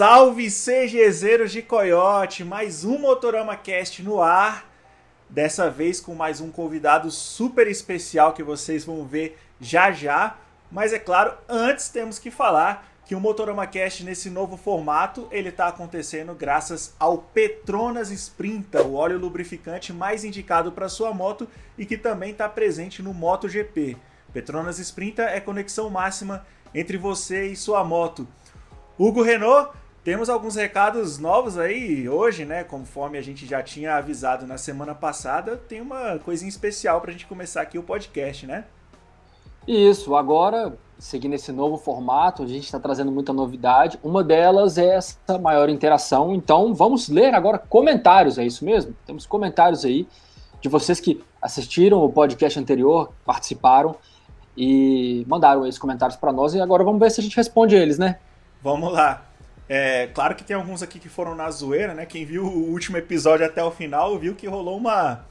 Salve CGZeros de Coyote, mais um Motorama Cast no ar. Dessa vez com mais um convidado super especial que vocês vão ver já já. Mas é claro, antes temos que falar que o Motorama Cast nesse novo formato, ele está acontecendo graças ao Petronas Sprinta, o óleo lubrificante mais indicado para sua moto e que também está presente no MotoGP. Petronas Sprinta é conexão máxima entre você e sua moto. Hugo Renault, temos alguns recados novos aí hoje, né? Conforme a gente já tinha avisado na semana passada, tem uma coisinha especial para a gente começar aqui o podcast, né? Isso, agora, seguindo esse novo formato, a gente está trazendo muita novidade. Uma delas é essa maior interação. Então, vamos ler agora comentários, é isso mesmo? Temos comentários aí de vocês que assistiram o podcast anterior, participaram e mandaram esses comentários para nós. E agora vamos ver se a gente responde eles, né? Vamos lá. É, claro que tem alguns aqui que foram na zoeira, né? Quem viu o último episódio até o final viu que rolou uma,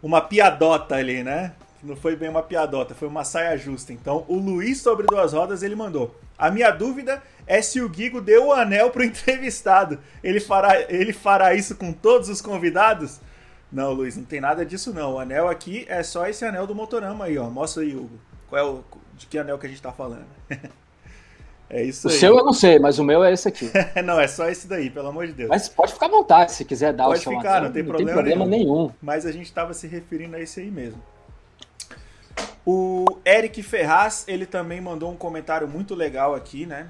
uma piadota ali, né? Não foi bem uma piadota, foi uma saia justa. Então, o Luiz sobre duas rodas, ele mandou. A minha dúvida é se o Guigo deu o anel pro entrevistado. Ele fará, ele fará isso com todos os convidados? Não, Luiz, não tem nada disso não. O anel aqui é só esse anel do Motorama aí, ó. Mostra aí, Hugo. Qual é o de que anel que a gente tá falando? É isso o aí. O seu eu não sei, mas o meu é esse aqui. não, é só esse daí, pelo amor de Deus. Mas pode ficar à vontade se quiser dar pode o seu ficar, não tem não problema, tem problema nenhum. nenhum. Mas a gente estava se referindo a esse aí mesmo. O Eric Ferraz, ele também mandou um comentário muito legal aqui, né?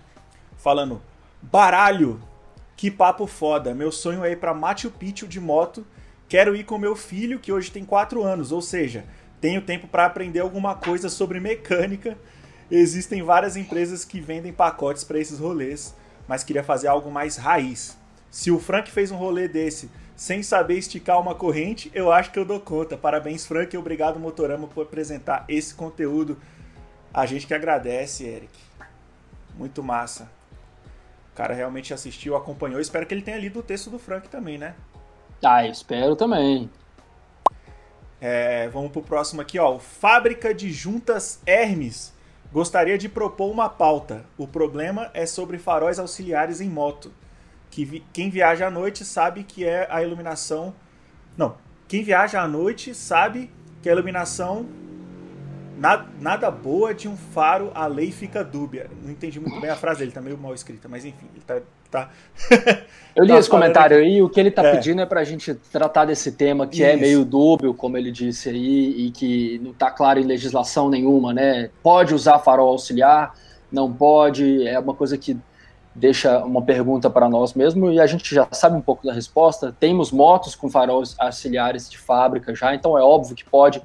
Falando: Baralho, que papo foda. Meu sonho é ir para Machu Picchu de moto. Quero ir com meu filho, que hoje tem 4 anos, ou seja, tenho tempo para aprender alguma coisa sobre mecânica Existem várias empresas que vendem pacotes para esses rolês, mas queria fazer algo mais raiz. Se o Frank fez um rolê desse sem saber esticar uma corrente, eu acho que eu dou conta. Parabéns, Frank, e obrigado, Motorama, por apresentar esse conteúdo. A gente que agradece, Eric. Muito massa. O cara realmente assistiu, acompanhou. Espero que ele tenha lido o texto do Frank também, né? Ah, espero também. É, vamos pro próximo aqui, ó. Fábrica de Juntas Hermes Gostaria de propor uma pauta. O problema é sobre faróis auxiliares em moto. Que vi... Quem viaja à noite sabe que é a iluminação. Não. Quem viaja à noite sabe que a iluminação nada, nada boa de um faro, a lei fica dúbia. Não entendi muito bem a frase dele, tá meio mal escrita, mas enfim, ele tá. Tá Eu li tá esse comentário aqui. aí, o que ele tá é. pedindo é pra gente tratar desse tema que é Isso. é meio dúbio, como ele disse aí, e que não tá claro em legislação nenhuma, né? Pode usar farol auxiliar, não pode, é uma coisa que deixa uma pergunta para nós mesmo e a gente já sabe um pouco da resposta. Temos motos com faróis auxiliares de fábrica já, então é óbvio que pode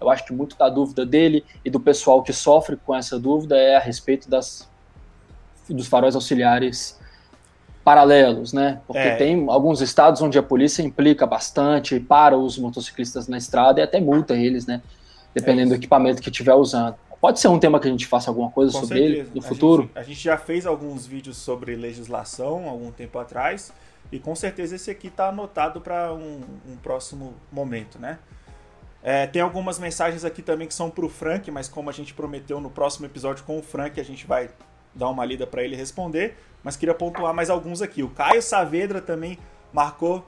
eu acho que muito da dúvida dele e do pessoal que sofre com essa dúvida é a respeito das, dos faróis auxiliares paralelos, né? Porque é. tem alguns estados onde a polícia implica bastante para os motociclistas na estrada e até multa eles, né? Dependendo é do equipamento que estiver usando. Pode ser um tema que a gente faça alguma coisa com sobre certeza. ele no a futuro. Gente, a gente já fez alguns vídeos sobre legislação algum tempo atrás e com certeza esse aqui está anotado para um, um próximo momento, né? É, tem algumas mensagens aqui também que são para o Frank, mas como a gente prometeu no próximo episódio com o Frank, a gente vai dar uma lida para ele responder. Mas queria pontuar mais alguns aqui. O Caio Saavedra também marcou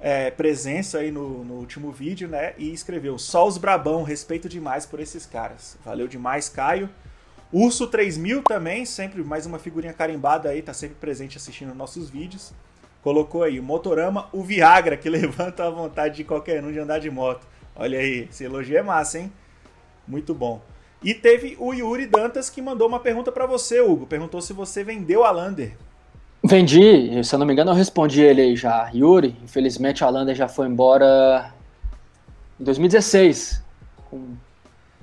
é, presença aí no, no, último vídeo, né? E escreveu: Só os Brabão, respeito demais por esses caras. Valeu demais, Caio. Urso 3000 também, sempre mais uma figurinha carimbada aí, tá sempre presente assistindo nossos vídeos. Colocou aí o Motorama, o Viagra, que levanta a vontade de qualquer um de andar de moto. Olha aí, esse elogio é massa, hein? Muito bom. E teve o Yuri Dantas que mandou uma pergunta para você, Hugo. Perguntou se você vendeu a Lander. Vendi, se eu não me engano, eu respondi ele aí já. Yuri, infelizmente a Lander já foi embora em 2016. Com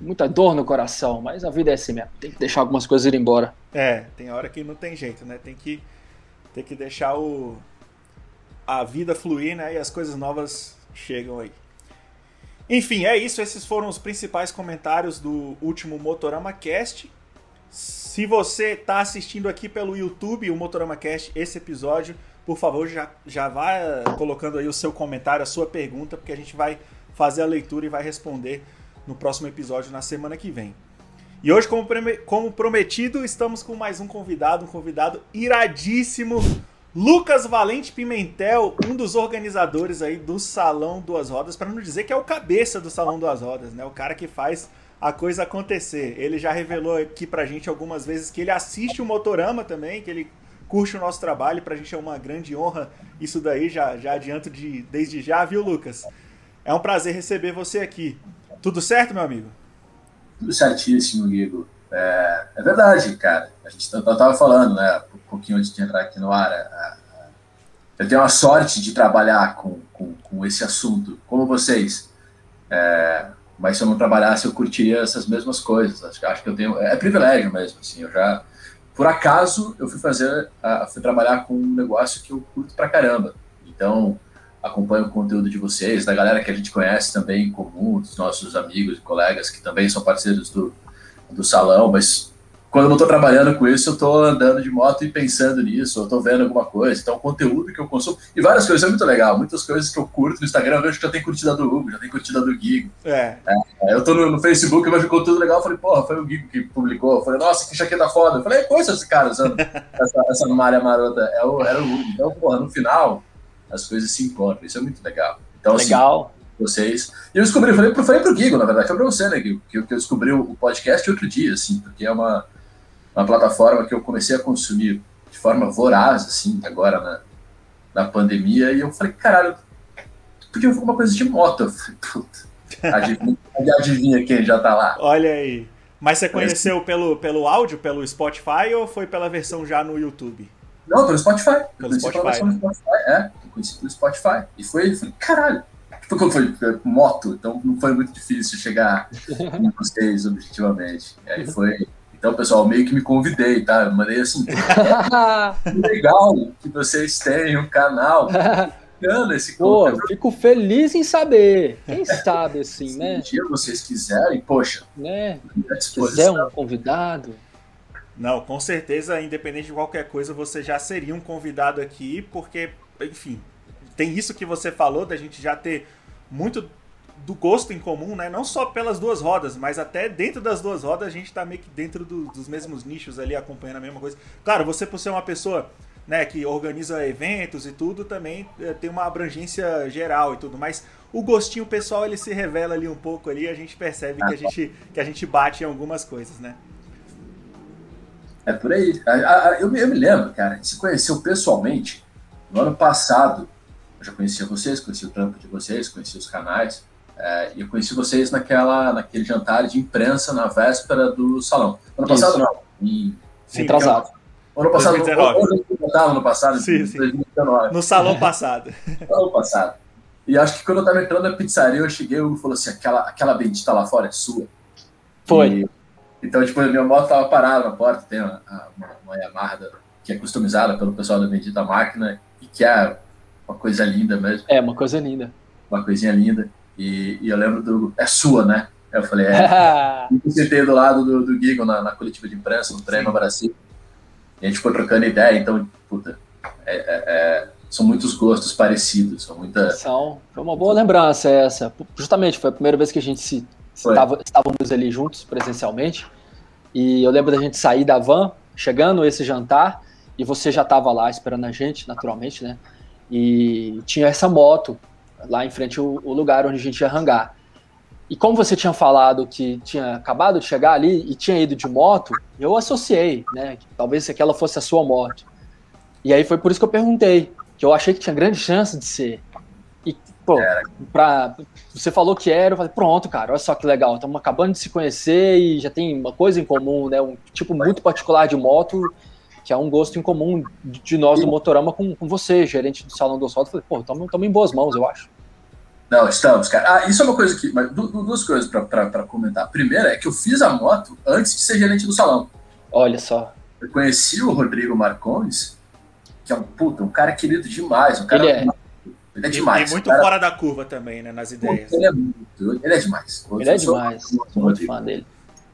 muita dor no coração, mas a vida é assim mesmo. Tem que deixar algumas coisas ir embora. É, tem hora que não tem jeito, né? Tem que, tem que deixar o, a vida fluir, né? E as coisas novas chegam aí. Enfim, é isso. Esses foram os principais comentários do último Motorama Cast. Se você está assistindo aqui pelo YouTube, o Motorama Cast, esse episódio, por favor, já, já vá colocando aí o seu comentário, a sua pergunta, porque a gente vai fazer a leitura e vai responder no próximo episódio na semana que vem. E hoje, como, como prometido, estamos com mais um convidado, um convidado iradíssimo, Lucas Valente Pimentel, um dos organizadores aí do Salão Duas Rodas, para não dizer que é o cabeça do Salão Duas Rodas, né? O cara que faz a coisa acontecer. Ele já revelou aqui pra gente algumas vezes que ele assiste o Motorama também, que ele curte o nosso trabalho, pra gente é uma grande honra isso daí, já, já adianto de, desde já, viu, Lucas? É um prazer receber você aqui. Tudo certo, meu amigo? Tudo certíssimo, Guigo. É, é verdade, cara. A gente tava falando, né, um pouquinho antes de entrar aqui no ar. A, a, eu tenho a sorte de trabalhar com, com, com esse assunto, como vocês. É, mas se eu não trabalhasse, eu curtiria essas mesmas coisas. Acho, acho que eu tenho. É privilégio mesmo, assim. Eu já. Por acaso, eu fui fazer. fui trabalhar com um negócio que eu curto pra caramba. Então, acompanho o conteúdo de vocês, da galera que a gente conhece também em comum, dos nossos amigos e colegas que também são parceiros do, do salão, mas quando eu não estou trabalhando com isso, eu estou andando de moto e pensando nisso, eu estou vendo alguma coisa. Então, o conteúdo que eu consumo, e várias coisas, é muito legal. Muitas coisas que eu curto no Instagram, eu vejo que já tem curtida do Hugo, já tem curtida do Gigo. É. é eu estou no, no, Facebook, eu vejo conteúdo legal, eu falei, porra, foi o Gigo que publicou. Eu falei, nossa, que jaqueta foda. Eu falei, coisa esse cara usando essa, essa malha marota. É o, era o Hugo. Então, porra, no final, as coisas se encontram. Isso é muito legal. Então, assim, legal. Assim, vocês. E eu descobri, eu falei, eu falei pro Gigo, na verdade, foi pra você, né, Gigo, que, que eu descobri o podcast outro dia, assim, porque é uma, uma plataforma que eu comecei a consumir de forma voraz, assim, agora na, na pandemia, e eu falei, caralho, porque eu uma coisa de moto. Eu falei, puta, adivinha, adivinha quem já tá lá. Olha aí. Mas você conheceu pelo, pelo áudio, pelo Spotify, ou foi pela versão já no YouTube? Não, pelo Spotify. Pelo Spotify? Spotify. É, eu conheci pelo Spotify. E foi, falei, caralho. Quando foi moto, então não foi muito difícil chegar em vocês, objetivamente. E aí foi. Então, pessoal, meio que me convidei, tá? Eu mandei assim, legal que vocês têm um canal esse Pô, fico feliz em saber. Quem sabe, assim, Se né? Se um dia vocês quiserem, poxa. Né? Se quiser um convidado. Não, com certeza, independente de qualquer coisa, você já seria um convidado aqui, porque, enfim, tem isso que você falou da gente já ter muito do gosto em comum, né? Não só pelas duas rodas, mas até dentro das duas rodas a gente tá meio que dentro do, dos mesmos nichos ali, acompanhando a mesma coisa. Claro, você por ser uma pessoa né, que organiza eventos e tudo, também é, tem uma abrangência geral e tudo, mas o gostinho pessoal ele se revela ali um pouco ali, a gente percebe que a gente, que a gente bate em algumas coisas, né? É por aí. Eu me, eu me lembro, cara, a gente se conheceu pessoalmente no ano passado. Eu já conhecia vocês, conheci o trampo de vocês, conheci os canais. É, e eu conheci vocês naquela, naquele jantar de imprensa na véspera do salão. Ano passado, não. Em... Sim, atrasado. Ano passado, 2019. Ano, ano passado, sim, sim. 2019. No salão passado. No salão passado. E acho que quando eu tava entrando na pizzaria, eu cheguei e falou assim: aquela, aquela bendita lá fora é sua. Foi. E então, tipo, a minha moto tava parada na porta, tem uma, uma, uma Yamaha que é customizada pelo pessoal da Bendita Máquina e que é uma coisa linda mesmo. É, uma coisa linda. Uma coisinha linda. E, e eu lembro do. É sua, né? Eu falei, é. eu sentei do lado do, do Gigo na, na, coletiva de imprensa, no treino no Brasil. E a gente ficou trocando ideia, então, puta, é, é, é, são muitos gostos parecidos, são muita. São. Foi uma boa lembrança essa. Justamente, foi a primeira vez que a gente se Estava, estávamos ali juntos presencialmente. E eu lembro da gente sair da van, chegando esse jantar, e você já estava lá esperando a gente, naturalmente, né? E tinha essa moto lá em frente ao, ao lugar onde a gente ia hangar. E como você tinha falado que tinha acabado de chegar ali e tinha ido de moto, eu associei, né? Que talvez aquela fosse a sua moto. E aí foi por isso que eu perguntei, que eu achei que tinha grande chance de ser. Pô, pra, você falou que era, eu falei, pronto, cara, olha só que legal, estamos acabando de se conhecer e já tem uma coisa em comum, né? Um tipo muito particular de moto, que é um gosto em comum de nós do Motorama com, com você, gerente do Salão do Asfalto. Falei, pô, estamos em boas mãos, eu acho. Não, estamos, cara. Ah, isso é uma coisa que. Mas, duas coisas para comentar. A primeira é que eu fiz a moto antes de ser gerente do salão. Olha só. Eu conheci o Rodrigo Marcones, que é um puta, um cara querido demais. Um cara Ele é. Ele é demais. E, muito cara... fora da curva também, né? Nas ideias. Ele é muito. Ele é demais. Ele é demais. Sou muito fã dele.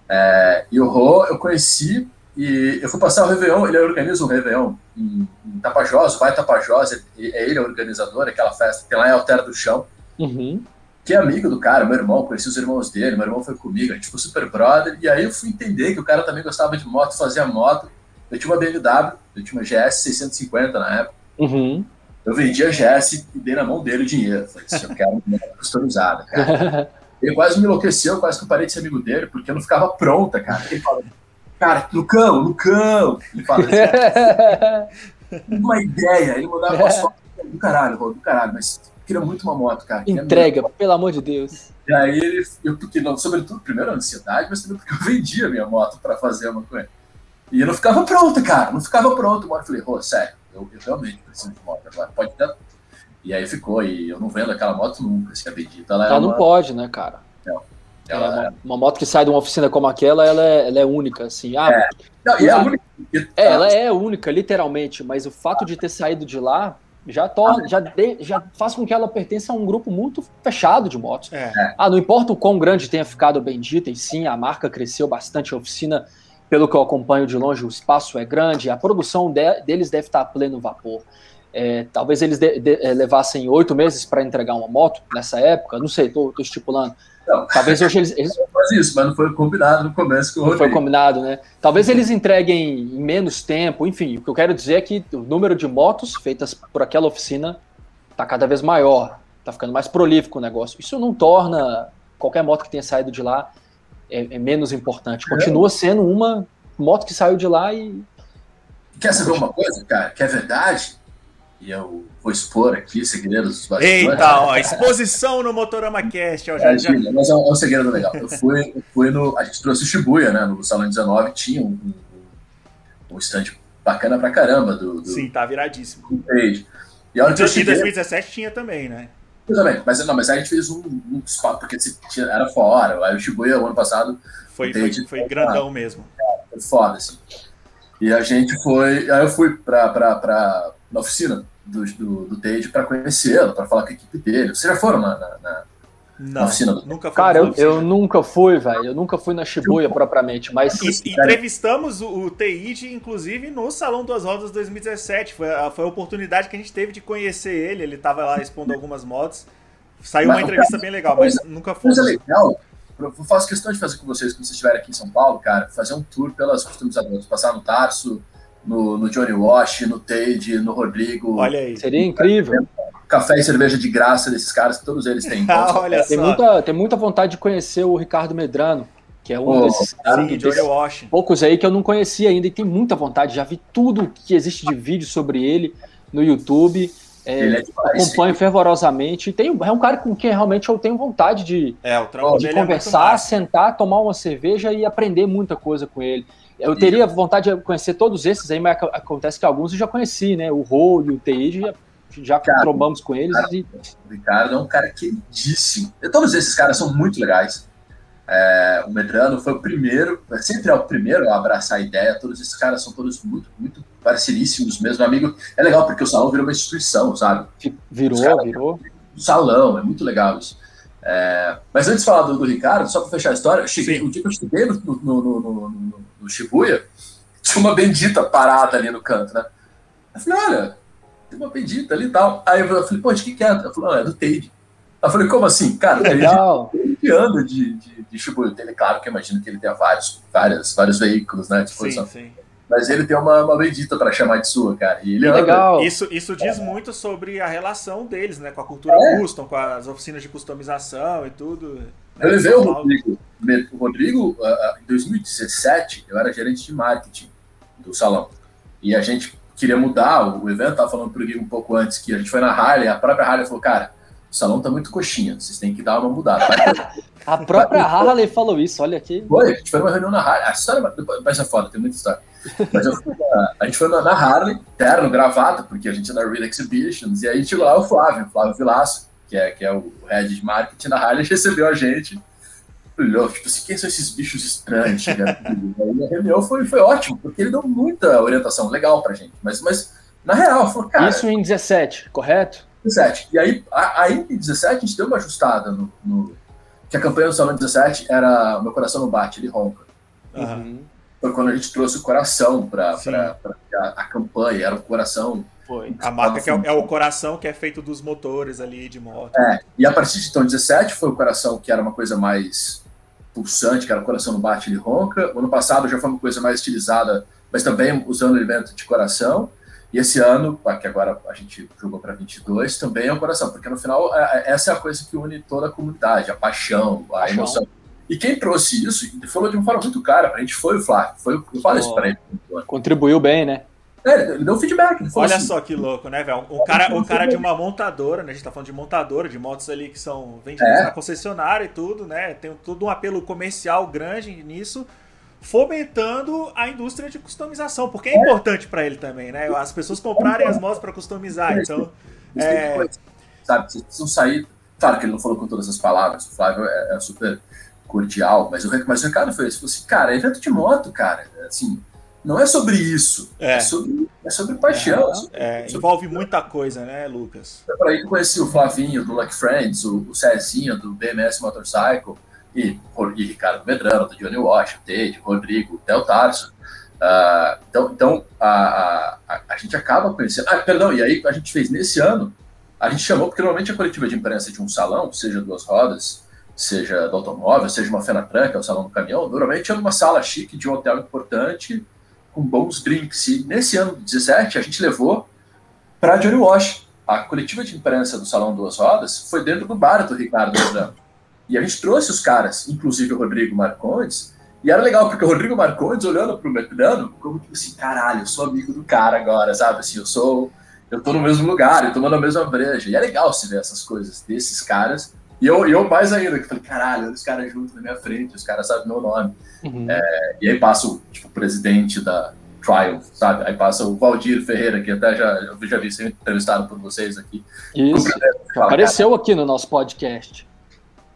É, e o Rô eu conheci e eu fui passar o Réveillon, ele organiza um Réveillon em, em Tapajós, vai Tapajós, é ele é o organizador, aquela festa que lá em Altera do Chão. Uhum. Que é amigo do cara, meu irmão, conheci os irmãos dele, meu irmão foi comigo, a gente ficou super brother, e aí eu fui entender que o cara também gostava de moto, fazia moto. Eu tinha uma BMW, eu tinha uma GS 650 na época. Uhum. Eu vendi a GS e dei na mão dele o dinheiro. Falei assim, eu quero uma customizada, cara. Ele quase me enlouqueceu, quase que eu parei de ser amigo dele, porque eu não ficava pronta, cara. Ele fala, cara, Lucão, Lucão. Ele fala uma ideia. Ele mandava uma foto do caralho, do caralho, mas queria muito uma moto, cara. Entrega, pelo amor de Deus. E aí ele, eu, porque, não, sobretudo, primeiro a ansiedade, mas também porque eu vendia a minha moto para fazer uma ele. E eu não ficava pronta, cara, não ficava pronto. Uma hora eu falei, pô, sério, eu, eu, realmente preciso de moto agora, pode dar. E aí ficou, e eu não vendo aquela moto nunca, se a bendita. Ela, ela é não uma... pode, né, cara? Não. Ela, é uma, uma, moto que sai de uma oficina como aquela, ela é, ela é única, assim. Ah, é. Não, e é, única. é, ela é única, literalmente, mas o fato de ter saído de lá já torna, já, de, já faz com que ela pertença a um grupo muito fechado de motos. É. Ah, não importa o quão grande tenha ficado o Bendita, e sim, a marca cresceu bastante, a oficina, pelo que eu acompanho de longe, o espaço é grande, a produção de, deles deve estar a pleno vapor. É, talvez eles de, de, é, levassem oito meses para entregar uma moto nessa época, não sei, estou estipulando. Não. Talvez hoje eles. eles... Faz isso, mas não foi combinado no começo com o Não foi combinado, né? Talvez eles entreguem em menos tempo, enfim. O que eu quero dizer é que o número de motos feitas por aquela oficina está cada vez maior, está ficando mais prolífico o negócio. Isso não torna qualquer moto que tenha saído de lá é, é menos importante. Continua é. sendo uma moto que saiu de lá e. Quer saber uma coisa, cara? Que é verdade? E eu vou expor aqui segredos dos bastidores. Eita, ó, exposição no Motorama Cast. Ó, já, é, já... Mas é um, é segredo legal. Eu fui, eu fui no. A gente trouxe o Shibuya, né? No Salão 19 tinha um, um, um stand bacana pra caramba do. do Sim, tá viradíssimo. Do page. E a hora que eu cheguei, 2017 tinha também, né? Exatamente, mas, não, mas aí a gente fez um, um porque tinha, era fora. Aí o Shibuya, o ano passado. Foi, foi, foi grandão ah, mesmo. foi foda, assim. E a gente foi. Aí eu fui pra, pra, pra, na oficina do, do, do Tade para conhecê-lo, para falar com a equipe dele. Vocês já foram na, na, na, não, oficina? Do... Nunca Cara, eu, eu, nunca fui, velho. Eu nunca fui na Shibuya eu... propriamente, mas... E, entrevistamos o, o Teide, inclusive, no Salão das Rodas 2017. Foi a, foi a oportunidade que a gente teve de conhecer ele. Ele estava lá expondo algumas motos. Saiu mas, uma entrevista cara, bem legal, mas coisa, nunca foi. Coisa legal, eu faço questão de fazer com vocês, quando vocês estiverem aqui em São Paulo, cara, fazer um tour pelas customizadoras, passar no Tarso, no, no Johnny Wash, no Tade, no Rodrigo. Olha aí. Seria incrível. Café e cerveja de graça desses caras, que todos eles têm. ah, olha tem, só. Muita, tem muita vontade de conhecer o Ricardo Medrano, que é um oh, desses caras. Sim, Johnny Wash. Poucos aí que eu não conhecia ainda e tem muita vontade. Já vi tudo que existe de vídeo sobre ele no YouTube. É, é acompanho fervorosamente. Tem, é um cara com quem realmente eu tenho vontade de, é, de é conversar, é sentar, tomar uma cerveja e aprender muita coisa com ele. Eu teria vontade de conhecer todos esses aí, mas acontece que alguns eu já conheci, né? O Role, o TI, já, já cara, trombamos com eles. Cara, e... O Ricardo é um cara queridíssimo. Todos esses caras são muito legais. É, o Medrano foi o primeiro, sempre é o primeiro a abraçar a ideia. Todos esses caras são todos muito, muito parceiríssimos mesmo. Amigo, é legal porque o salão virou uma instituição, sabe? Virou, virou. O salão, é muito legal isso. É, mas antes de falar do, do Ricardo, só para fechar a história, cheguei, o dia que eu cheguei no, no, no, no, no Shibuya, tinha uma bendita parada ali no canto, né? Eu falei, olha, tem uma bendita ali e tal. Aí eu falei, pô, de que que é? Ela falou, não, é do Teide. Eu falei, como assim? Cara, Legal. ele anda de, de, de Shibuya. Ele, claro que eu imagino que ele tenha vários, vários, vários veículos, né? Tipo, sim, sim mas ele tem uma, uma bendita para chamar de sua, cara. E ele anda. Legal. Isso, isso diz é. muito sobre a relação deles, né? Com a cultura é. custom, com as oficinas de customização e tudo. Né? Eu levei o Rodrigo. O Rodrigo, em 2017, eu era gerente de marketing do salão. E a gente queria mudar o evento, tava falando pro Gui um pouco antes, que a gente foi na Harley, a própria Harley falou, cara, o salão tá muito coxinha, vocês têm que dar uma mudada. a própria Harley falou isso, olha aqui. Foi, a gente foi numa reunião na Harley. A história vai ser foda, tem muita história. Mas na, a gente foi na, na Harley, terno, gravata, porque a gente é da Real Exhibitions, e aí chegou lá o Flávio, o Flávio Vilaço, que é, que é o head de marketing da Harley, recebeu a gente. Olhou, tipo assim, quem são esses bichos estranhos? aí a reunião foi, foi ótimo, porque ele deu muita orientação legal pra gente. Mas, mas na real, falou, cara. Isso em 17, correto? 17. E aí, aí em 17 a gente deu uma ajustada no, no que a campanha do Salão 17 era Meu Coração Não Bate, ele ronca. Uhum. Foi quando a gente trouxe o coração para a, a campanha, era o coração. Foi. A marca que é, é, o coração que é feito dos motores ali de moto. É, e a partir de então 17 foi o coração que era uma coisa mais pulsante, que era o coração no bate, ele ronca. O ano passado já foi uma coisa mais estilizada, mas também usando o elemento de coração. E esse ano, que agora a gente jogou para 22, também é o coração, porque no final é, é, essa é a coisa que une toda a comunidade, a paixão, a paixão. emoção. E quem trouxe isso, e falou de uma forma muito clara, a gente foi o Flávio, foi, eu falei oh, isso ele. Contribuiu bem, né? É, ele deu feedback. Ele Olha assim, só que louco, né, velho? O cara, o cara de uma montadora, né? A gente tá falando de montadora, de motos ali que são vendidas é. na concessionária e tudo, né? Tem todo um apelo comercial grande nisso fomentando a indústria de customização, porque é, é. importante para ele também, né? As pessoas comprarem as motos para customizar, então... É... Sabe, vocês precisam sair... Claro que ele não falou com todas as palavras, o Flávio é, é super cordial, mas o, mas o recado foi esse, falou assim, cara, evento de moto, cara, assim, não é sobre isso, é, é sobre, é sobre paixão. É, sobre... envolve muita coisa, né, Lucas? É por aí que eu conheci o Flavinho do Lucky Friends, o, o Cezinho do BMS Motorcycle, e, e Ricardo Medrano, do Johnny Wash, Tate, Rodrigo, Theo Tarso. Uh, então, então a, a, a, gente acaba conhecendo. Ah, perdão, e aí a gente fez nesse ano, a gente chamou, porque normalmente a coletiva de imprensa de um salão, seja duas rodas, seja do automóvel, seja uma Fenatran, que é o salão do caminhão, normalmente é numa sala chique de um hotel importante, com bons drinks. E nesse ano 17, a gente levou para Johnny Wash. A coletiva de imprensa do Salão Duas Rodas foi dentro do bar do Ricardo Medrano. E a gente trouxe os caras, inclusive o Rodrigo Marcondes, e era legal, porque o Rodrigo Marcondes, olhando pro Medrano, como tipo assim, caralho, eu sou amigo do cara agora, sabe? Assim, eu sou. Eu tô no mesmo lugar, eu tô na mesma breja. E é legal se ver essas coisas desses caras. E eu, eu mais ainda, que falei, caralho, os caras juntos na minha frente, os caras sabem meu nome. Uhum. É, e aí passa o tipo, presidente da Trial, sabe? Aí passa o Valdir Ferreira, que até já, eu já vi sendo entrevistado por vocês aqui. Isso, apareceu aqui no nosso podcast.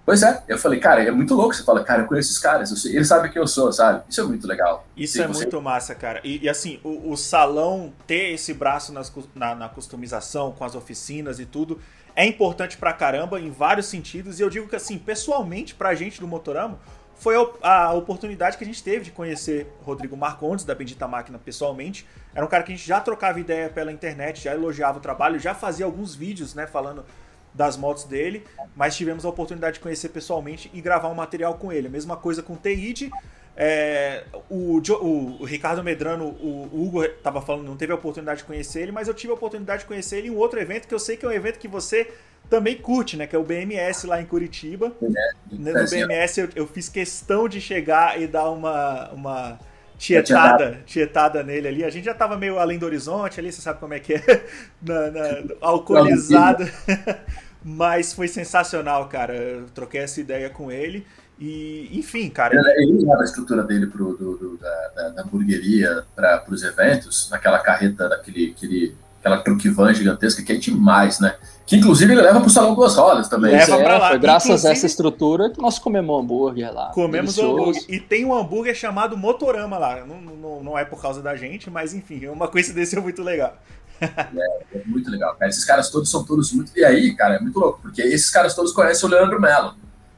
Pois é, eu falei, cara, é muito louco. Você fala, cara, eu conheço esses caras, eles sabem quem eu sou, sabe? Isso é muito legal. Isso é você... muito massa, cara. E, e assim, o, o, salão ter esse braço nas, na, na, customização, com as oficinas e tudo, é importante pra caramba em vários sentidos. E eu digo que, assim, pessoalmente, pra gente do Motorama, foi a, a oportunidade que a gente teve de conhecer Rodrigo Marcondes, da Bendita Máquina, pessoalmente. Era um cara que a gente já trocava ideia pela internet, já elogiava o trabalho, já fazia alguns vídeos, né, falando das motos dele, mas tivemos a oportunidade de conhecer pessoalmente e gravar um material com ele. A mesma coisa com o Teide. É, o, o, o, Ricardo Medrano, o, o Hugo estava falando, não teve a oportunidade de conhecer ele, mas eu tive a oportunidade de conhecer ele em um outro evento que eu sei que é um evento que você também curte, né? Que é o BMS lá em Curitiba. É, no BMS eu, eu, fiz questão de chegar e dar uma, uma tietada, tietada nele ali. A gente já tava meio além do horizonte ali, você sabe como é que é, na, na, alcoolizado. Mas foi sensacional, cara. Eu troquei essa ideia com ele. E, enfim, cara. Ele usava a estrutura dele pro, do, do, da, da, da, hamburgueria para os eventos, naquela carreta, daquele, aquele, aquela truque van gigantesca, que é demais, né? Que inclusive ele leva pro salão duas rodas também. Leva é, lá. Foi graças inclusive, a essa estrutura que nós comemos hambúrguer lá. Comemos o hambúrguer. E tem um hambúrguer chamado Motorama lá. Não, não, não é por causa da gente, mas enfim, é uma coincidência muito legal. É, é, muito legal, cara. Esses caras todos são todos muito. E aí, cara, é muito louco, porque esses caras todos conhecem o Leandro Mello,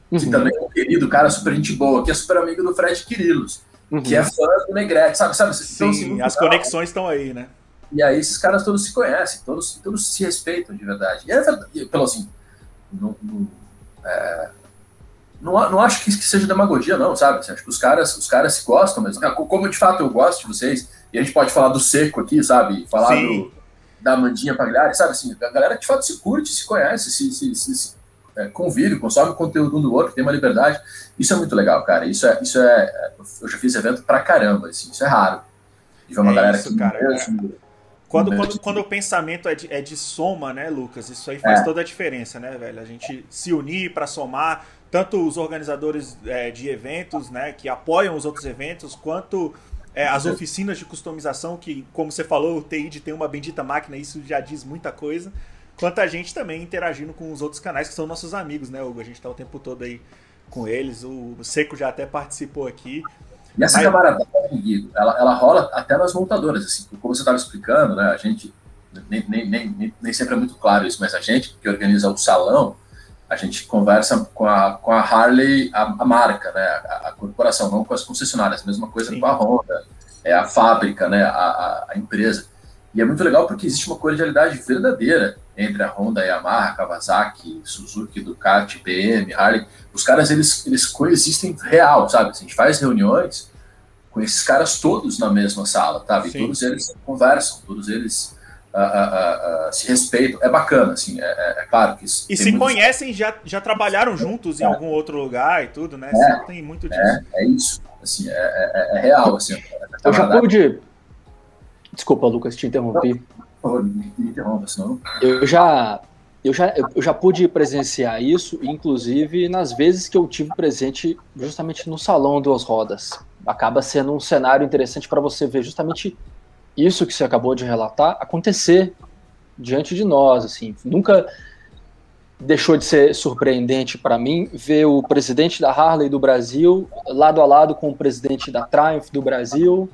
que uhum. também é um querido, cara super gente boa, que é super amigo do Fred Quirilos, uhum. que é fã do Negrete, sabe? sabe? Então, Sim, então, assim, as legal. conexões estão aí, né? E aí esses caras todos se conhecem, todos, todos se respeitam de verdade. E é verdade, pelo assim, não, não, é, não, não, acho que, que seja demagogia, não, sabe? Acho que os caras, os caras se gostam mesmo. Como de fato eu gosto de vocês, e a gente pode falar do seco aqui, sabe? Falar do, da Mandinha Pagliari, sabe assim, a galera de fato se curte, se conhece, se, se, se, se é, convive, consome conteúdo um do outro, tem uma liberdade. Isso é muito legal, cara. Isso é, isso é, eu já fiz evento pra caramba, assim, isso é raro. E ver uma é galera isso, que cara, mesmo, é. Quando, quando, quando o pensamento é de, é de soma, né, Lucas? Isso aí faz é. toda a diferença, né, velho? A gente se unir para somar, tanto os organizadores é, de eventos, né, que apoiam os outros eventos, quanto é, as oficinas de customização, que, como você falou, o TID tem uma bendita máquina, isso já diz muita coisa. Quanto a gente também interagindo com os outros canais que são nossos amigos, né, Hugo? A gente tá o tempo todo aí com eles. O Seco já até participou aqui. E essa camaradagem, Guido, ela, ela rola até nas montadoras, assim, como você estava explicando, né? A gente, nem, nem, nem, nem sempre é muito claro isso, mas a gente que organiza o salão, a gente conversa com a, com a Harley, a, a marca, né, a, a, corporação, não com as concessionárias, mesma coisa Sim. com a Honda, é a fábrica, né, a, a, empresa. E é muito legal porque existe uma cordialidade verdadeira entre a Honda, e a Yamaha, Kawasaki, Suzuki, Ducati, BM, Harley. Os caras, eles, eles coexistem real, sabe? A gente faz reuniões com esses caras todos na mesma sala, sabe? E todos eles conversam, todos eles uh, uh, se respeitam. É bacana, assim, é, é, é claro que isso. E se conhecem, já, já trabalharam juntos é. em algum outro lugar e tudo, né? É, tem muito disso. É, é isso. Assim, é, é, é real, assim. Eu já pude. Desculpa, Lucas, te interrompi. Não, me interrompa, senão. Eu já. Eu já, eu já pude presenciar isso, inclusive nas vezes que eu tive presente justamente no Salão Duas Rodas. Acaba sendo um cenário interessante para você ver justamente isso que você acabou de relatar acontecer diante de nós, assim, nunca deixou de ser surpreendente para mim ver o presidente da Harley do Brasil lado a lado com o presidente da Triumph do Brasil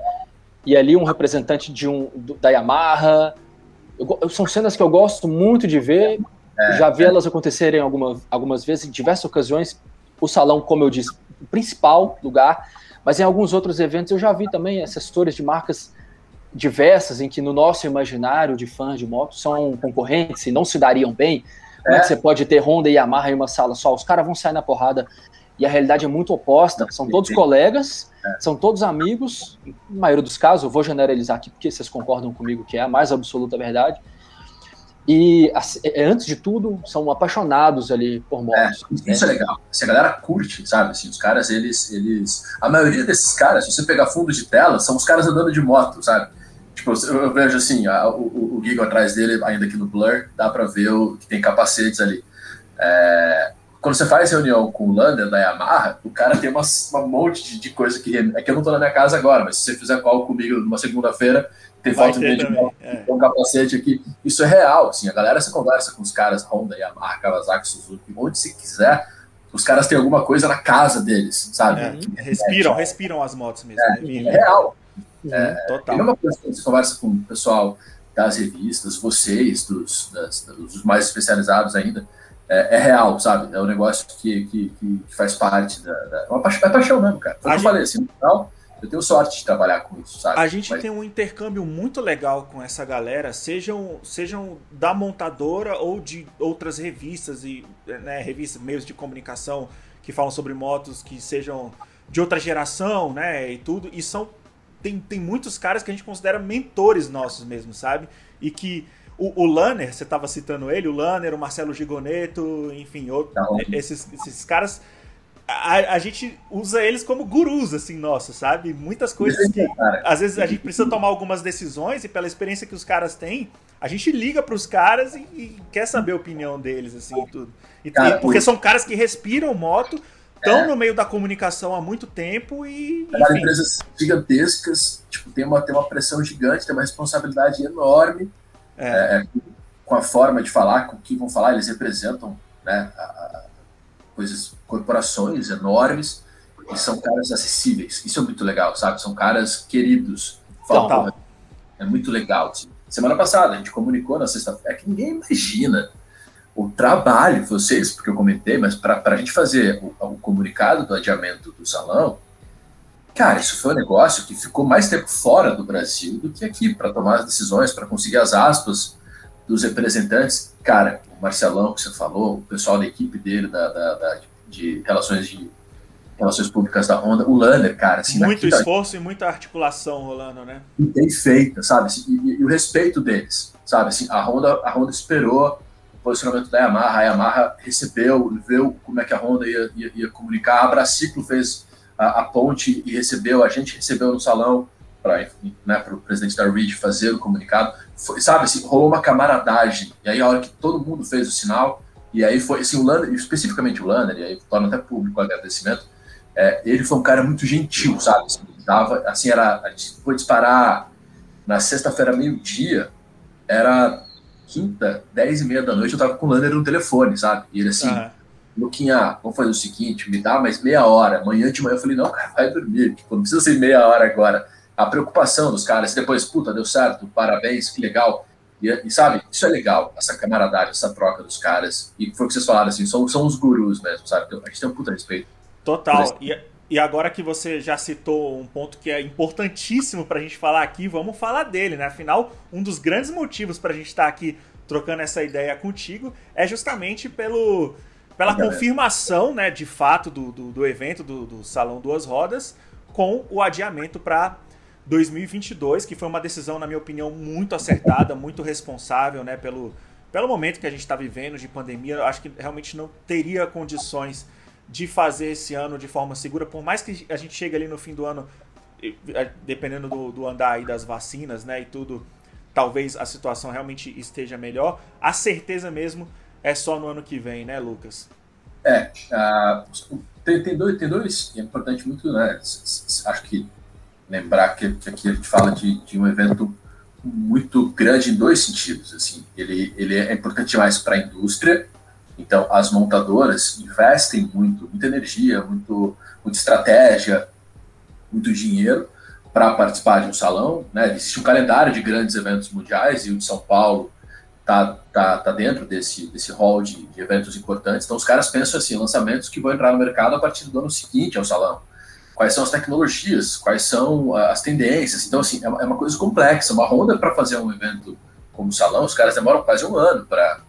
e ali um representante de um do, da Yamaha. Eu, são cenas que eu gosto muito de ver, é, já vi é. elas acontecerem alguma, algumas vezes em diversas ocasiões. O salão, como eu disse, o principal lugar, mas em alguns outros eventos eu já vi também assessores de marcas diversas em que no nosso imaginário de fãs de moto são concorrentes e não se dariam bem. Como é que você pode ter Honda e Yamaha em uma sala só? Os caras vão sair na porrada e a realidade é muito oposta. São todos colegas, é. são todos amigos. Na maioria dos casos, eu vou generalizar aqui porque vocês concordam comigo que é a mais absoluta verdade. E, é, antes de tudo, são apaixonados ali por motos. É, isso é legal. Se a galera curte, sabe? Assim, os caras, eles, eles. A maioria desses caras, se você pegar fundo de tela, são os caras andando de moto, sabe? Tipo, eu, eu vejo assim, a, o, o Gigo atrás dele, ainda aqui no Blur, dá pra ver o, que tem capacetes ali. É, quando você faz reunião com o Lander da Yamaha, o cara tem uma, uma monte de, de coisa que. É que eu não tô na minha casa agora, mas se você fizer call comigo numa segunda-feira, tem foto minha de é. um capacete aqui. Isso é real, assim. A galera, você conversa com os caras Honda, Yamaha, Kawasaki, Suzuki, onde se quiser os caras têm alguma coisa na casa deles, sabe? É, respiram, respiram as motos mesmo. É, né? é real. Uhum, é, total. É uma coisa que você conversa com o pessoal das revistas, vocês, dos, das, dos mais especializados ainda, é, é, real, sabe? É um negócio que, que, que faz parte da. da é uma paixão, é paixão mesmo, cara. Foi o que eu falei, assim, no final, eu tenho sorte de trabalhar com isso, sabe? A gente Mas... tem um intercâmbio muito legal com essa galera, sejam, sejam da montadora ou de outras revistas e né, revistas, meios de comunicação que falam sobre motos que sejam de outra geração, né? E tudo. E são tem, tem muitos caras que a gente considera mentores nossos mesmo, sabe? E que o, o Lanner, você estava citando ele, o Lanner, o Marcelo Gigoneto, enfim, outro, tá esses, esses caras. A, a, gente usa eles como gurus, assim, nossos, sabe? Muitas coisas que. Às vezes a gente precisa tomar algumas decisões e pela experiência que os caras têm, a gente liga para os caras e, e, quer saber a opinião deles, assim, e tudo. E, Cara, porque são caras que respiram moto, estão é. no meio da comunicação há muito tempo e. Trabalham empresas gigantescas, tipo, tem uma, tem uma pressão gigante, tem uma responsabilidade enorme é. É, com a forma de falar, com o que vão falar, eles representam né, a, a, coisas, corporações enormes e são caras acessíveis. Isso é muito legal, sabe? São caras queridos. É muito legal. Semana passada a gente comunicou na sexta-feira, é que ninguém imagina o trabalho, vocês, porque eu comentei, mas para a gente fazer o, o, comunicado do adiamento do salão, cara, isso foi um negócio que ficou mais tempo fora do Brasil do que aqui, para tomar as decisões, para conseguir as aspas dos representantes. Cara, o Marcelão que você falou, o pessoal da equipe dele, da, da, da de relações de relações públicas da Honda, o Lanner, cara. Assim, Muito esforço e muita articulação rolando, né? Bem feita, sabe? Assim, e, e, o respeito deles, sabe? Assim, a Honda, a Honda esperou posicionamento da Yamaha, a Yamaha recebeu, viu como é que a Honda ia, ia, ia comunicar, a Braciclo fez a, a, ponte e recebeu, a gente recebeu no salão para né, o presidente da Reed fazer o comunicado, foi, sabe, assim, rolou uma camaradagem, e aí a hora que todo mundo fez o sinal, e aí foi, assim, o Lanner, especificamente o Lanner, e aí torna até público o agradecimento, é, ele foi um cara muito gentil, sabe, assim, dava, assim, era, a gente foi disparar na sexta-feira, meio-dia, era quinta, dez e meia da noite, eu tava com o Lander no telefone, sabe? E ele assim. Luquinha, vamos fazer o seguinte, me dá mais meia hora. Amanhã de manhã eu falei, não, cara, vai dormir, tipo, não precisa ser meia hora agora. A preocupação dos caras, depois, puta, deu certo, parabéns, que legal. E, e, sabe, isso é legal, essa camaradagem, essa troca dos caras. E foi o que vocês falaram, assim, são, são os gurus mesmo, sabe? A gente tem um puta respeito. Total. E, e agora que você já citou um ponto que é importantíssimo para a gente falar aqui, vamos falar dele, né? Afinal, um dos grandes motivos para a gente estar tá aqui trocando essa ideia contigo é justamente pelo, pela confirmação, né, de fato, do, do, do evento do, do, Salão Duas Rodas com o adiamento para 2022, que foi uma decisão, na minha opinião, muito acertada, muito responsável, né, pelo, pelo momento que a gente está vivendo de pandemia. Eu acho que realmente não teria condições de fazer esse ano de forma segura, por mais que a gente chegue ali no fim do ano, dependendo do, do andar aí das vacinas, né, e tudo, talvez a situação realmente esteja melhor. A certeza mesmo é só no ano que vem, né, Lucas? É, uh, tem, tem, dois, tem dois, é importante muito, né, acho que lembrar que, que aqui a gente fala de, de um evento muito grande em dois sentidos. Assim, ele, ele é importante mais para a indústria, então as montadoras investem muito, muita energia, muito, muita estratégia, muito dinheiro para participar de um salão. Né? Existe um calendário de grandes eventos mundiais e o de São Paulo está tá, tá dentro desse, desse hall de, de eventos importantes. Então os caras pensam assim, lançamentos que vão entrar no mercado a partir do ano seguinte ao salão quais são as tecnologias, quais são as tendências. Então, assim, é uma, é uma coisa complexa. Uma Honda, para fazer um evento como salão, os caras demoram quase um ano para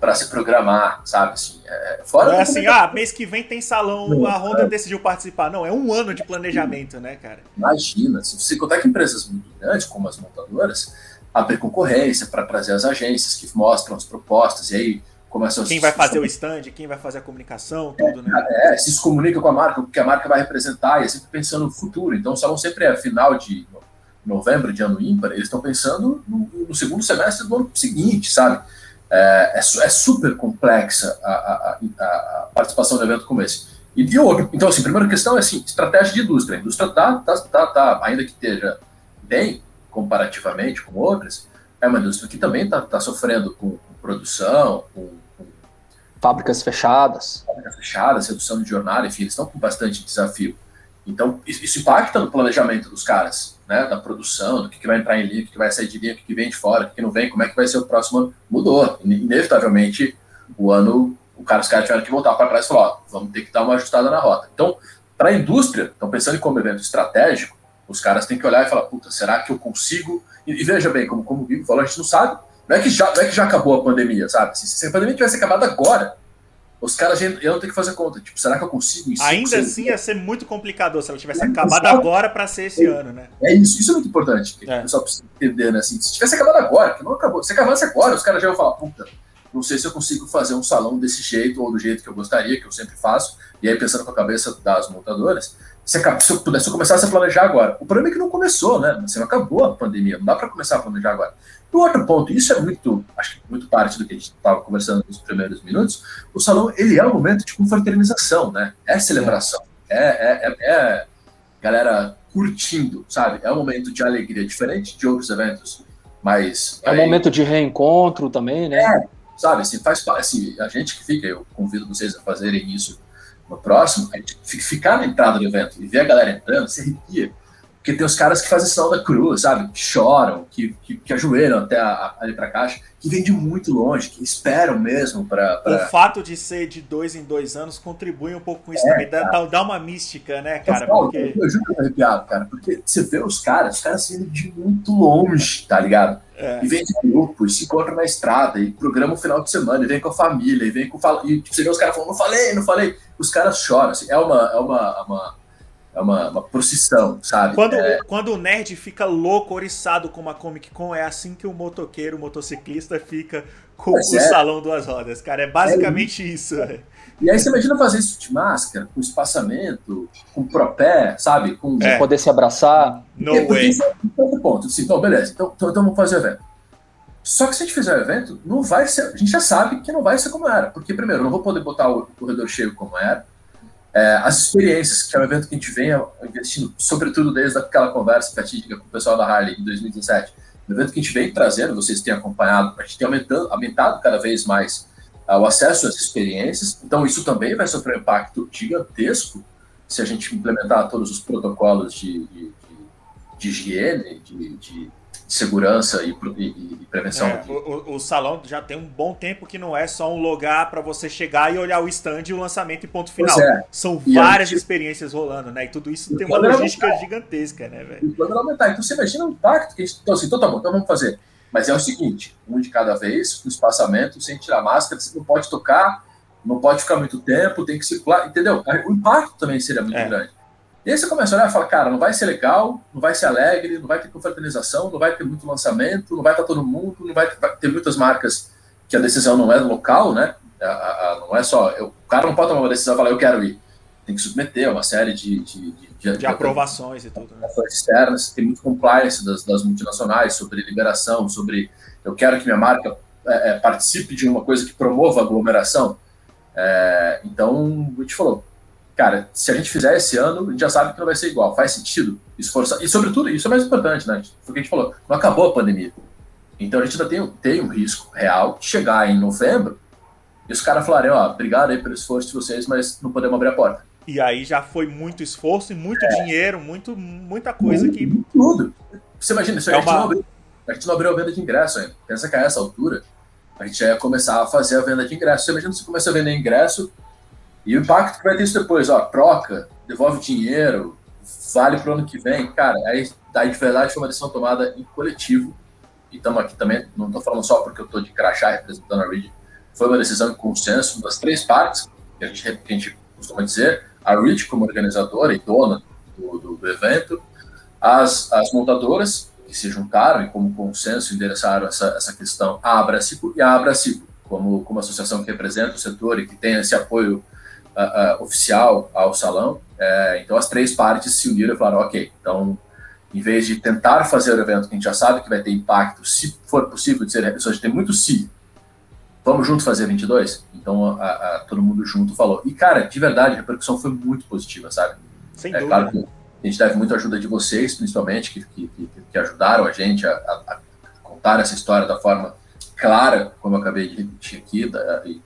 para se programar, sabe? Assim, é, fora Não é assim, ah, mês que vem tem salão, a Honda é. decidiu participar. Não, é um ano de planejamento, né, cara? Imagina, se você contar que empresas muito grandes, como as montadoras, abrem concorrência para trazer as agências que mostram as propostas, e aí começa Quem vai fazer o stand, quem vai fazer a comunicação, tudo, é, né? É, se comunica com a marca, o que a marca vai representar, e é sempre pensando no futuro. Então, o salão sempre é final de novembro, de ano ímpar, eles estão pensando no, no, segundo semestre do ano seguinte, sabe? É, é, é super complexa a, a, a, participação no evento como esse. E, e outro, então, assim, a primeira questão é assim, estratégia de indústria. A indústria está, tá, tá, tá, ainda que esteja bem, comparativamente com outras, é uma indústria que também está tá sofrendo com, com produção, com Fábricas fechadas. Fábricas fechadas, redução de jornada, enfim, eles estão com bastante desafio. Então, isso impacta no planejamento dos caras, né? Da produção, do que, que vai entrar em linha, o que, vai sair de linha, o que, vem de fora, o que, que não vem, como é que vai ser o próximo ano. Mudou. Inevitavelmente, o ano, o cara, os caras tiveram que voltar para trás e falar: ó, vamos ter que dar uma ajustada na rota. Então, para a indústria, estão pensando em como evento estratégico, os caras têm que olhar e falar: puta, será que eu consigo? E, e veja bem, como, como o Vivo falou, a gente não sabe não é que já, não é que já acabou a pandemia, sabe? Se, se a pandemia tivesse acabado agora, os caras iam ter que fazer conta. Tipo, será que eu consigo isso? Ainda assim ia ser muito complicado se ela tivesse é, acabado agora para ser esse é, ano, né? É isso, isso é muito importante. Que é. O pessoal precisa entender, né? Assim, se tivesse acabado agora, que não acabou. Se acabasse agora, os caras já iam falar, puta, não sei se eu consigo fazer um salão desse jeito ou do jeito que eu gostaria, que eu sempre faço. E aí, pensando com a cabeça das montadoras, se, se eu pudesse eu começasse a planejar agora. O problema é que não começou, né? Assim, não acabou a pandemia, não dá para começar a planejar agora. E outro ponto, isso é muito, acho que muito parte do que a gente estava conversando nos primeiros minutos, o salão, ele é um momento de confraternização, né? É celebração, é, é, é, é galera curtindo, sabe? É um momento de alegria, diferente de outros eventos mas É um momento de reencontro também, né? É, sabe, assim, faz assim, a gente que fica, eu convido vocês a fazerem isso no próximo, a gente ficar na entrada do evento e ver a galera entrando, se arrepia. Porque tem os caras que fazem sinal da cruz, sabe? Que choram, que, que, que ajoelham até a, ali pra caixa, que vêm de muito longe, que esperam mesmo para. Pra... O fato de ser de dois em dois anos contribui um pouco com isso é, também. Dá, dá uma mística, né, cara? Eu, porque... eu juro que eu arrepiado, cara. Porque você vê os caras, os caras vindo de muito longe, tá ligado? É. E vem de grupo, e se encontra na estrada, e programa o final de semana, e vem com a família, e vem com. E tipo, você vê os caras falando, não falei, não falei. Os caras choram, assim, é uma. É uma, uma é uma, uma procissão, sabe? Quando, é... quando o nerd fica louco, oriçado com uma Comic Con, é assim que o motoqueiro, o motociclista fica com Mas o é. salão duas rodas, cara. É basicamente é isso. E aí você imagina fazer isso de máscara, com espaçamento, com propé, sabe? Com é. poder se abraçar. No porque, way. Isso é um ponto. Assim, então, beleza, então, então, então vamos fazer o evento. Só que se a gente fizer o evento, não vai ser. A gente já sabe que não vai ser como era. Porque, primeiro, eu não vou poder botar o corredor cheio como era. É, as experiências, que é um evento que a gente vem investindo, sobretudo desde aquela conversa fatídica com o pessoal da Harley em 2017, um evento que a gente vem trazendo, vocês têm acompanhado, a gente tem aumentado, aumentado cada vez mais uh, o acesso às experiências, então isso também vai sofrer um impacto gigantesco se a gente implementar todos os protocolos de, de, de, de higiene, de, de segurança e, e, e prevenção. É, o, o, salão já tem um bom tempo que não é só um lugar para você chegar e olhar o stand e o lançamento e ponto final. É. São e várias gente... experiências rolando, né? E tudo isso tem uma logística aumentar. gigantesca, né, velho? Então você imagina o impacto que a gente. Então, assim, então tá bom, então vamos fazer. Mas é o seguinte: um de cada vez, com espaçamento, sem tirar máscara, você não pode tocar, não pode ficar muito tempo, tem que circular, entendeu? O impacto também seria muito é. grande. E aí você começa a olhar e fala, cara, não vai ser legal, não vai ser alegre, não vai ter confraternização, não vai ter muito lançamento, não vai estar todo mundo, não vai ter, vai ter muitas marcas que a decisão não é local, né? A, a, a, não é só. Eu, o cara não pode tomar uma decisão e falar, eu quero ir. Tem que submeter uma série de. De, de, de, aprovações e tudo. Né? Externas, tem muito compliance das, das, multinacionais sobre liberação, sobre. Eu quero que minha marca é, é, participe de uma coisa que promova aglomeração. É, então, a gente falou, cara, se a gente fizer esse ano, a gente já sabe que não vai ser igual. Faz sentido esforçar. E, sobretudo, isso é mais importante, né? Foi o que a gente falou, não acabou a pandemia. Então, a gente ainda tem, tem um risco real de chegar em novembro e os caras falarem, ó, obrigado aí pelo esforço de vocês, mas não podemos abrir a porta. E aí já foi muito esforço e muito é. dinheiro, muito, muita coisa muito, que. Tudo. Você imagina, isso é a, gente uma... não abriu, a gente não abriu a venda de ingresso ainda. Pensa que a essa altura a gente ia começar a fazer a venda de ingresso. Você imagina se começa a vender ingresso e o impacto que vai ter isso depois, ó, troca, devolve dinheiro, vale para o ano que vem, cara, aí, de verdade foi uma decisão tomada em coletivo. E estamos aqui também, não estou falando só porque eu estou de crachá representando a Reed, foi uma decisão em consenso das três partes, que a gente, a gente costuma dizer, a Reed como organizadora e dona do, do, do evento, as, as montadoras, que se juntaram e como consenso endereçaram essa, essa questão a Abracipo e a Abracipo, como, como associação que representa o setor e que tem esse apoio uh, uh, oficial ao salão. É, então as três partes se uniram e falaram, ok, então em vez de tentar fazer o evento que a gente já sabe que vai ter impacto, se for possível dizer, a pessoa tem muito si, vamos junto fazer 22? Então a, a, todo mundo junto falou. E cara, de verdade, a repercussão foi muito positiva, sabe? Sem é dúvida. claro que a gente deve muito ajuda de vocês, principalmente, que, que, que ajudaram a gente a, a, contar essa história da forma clara, como eu acabei de repetir aqui, da, e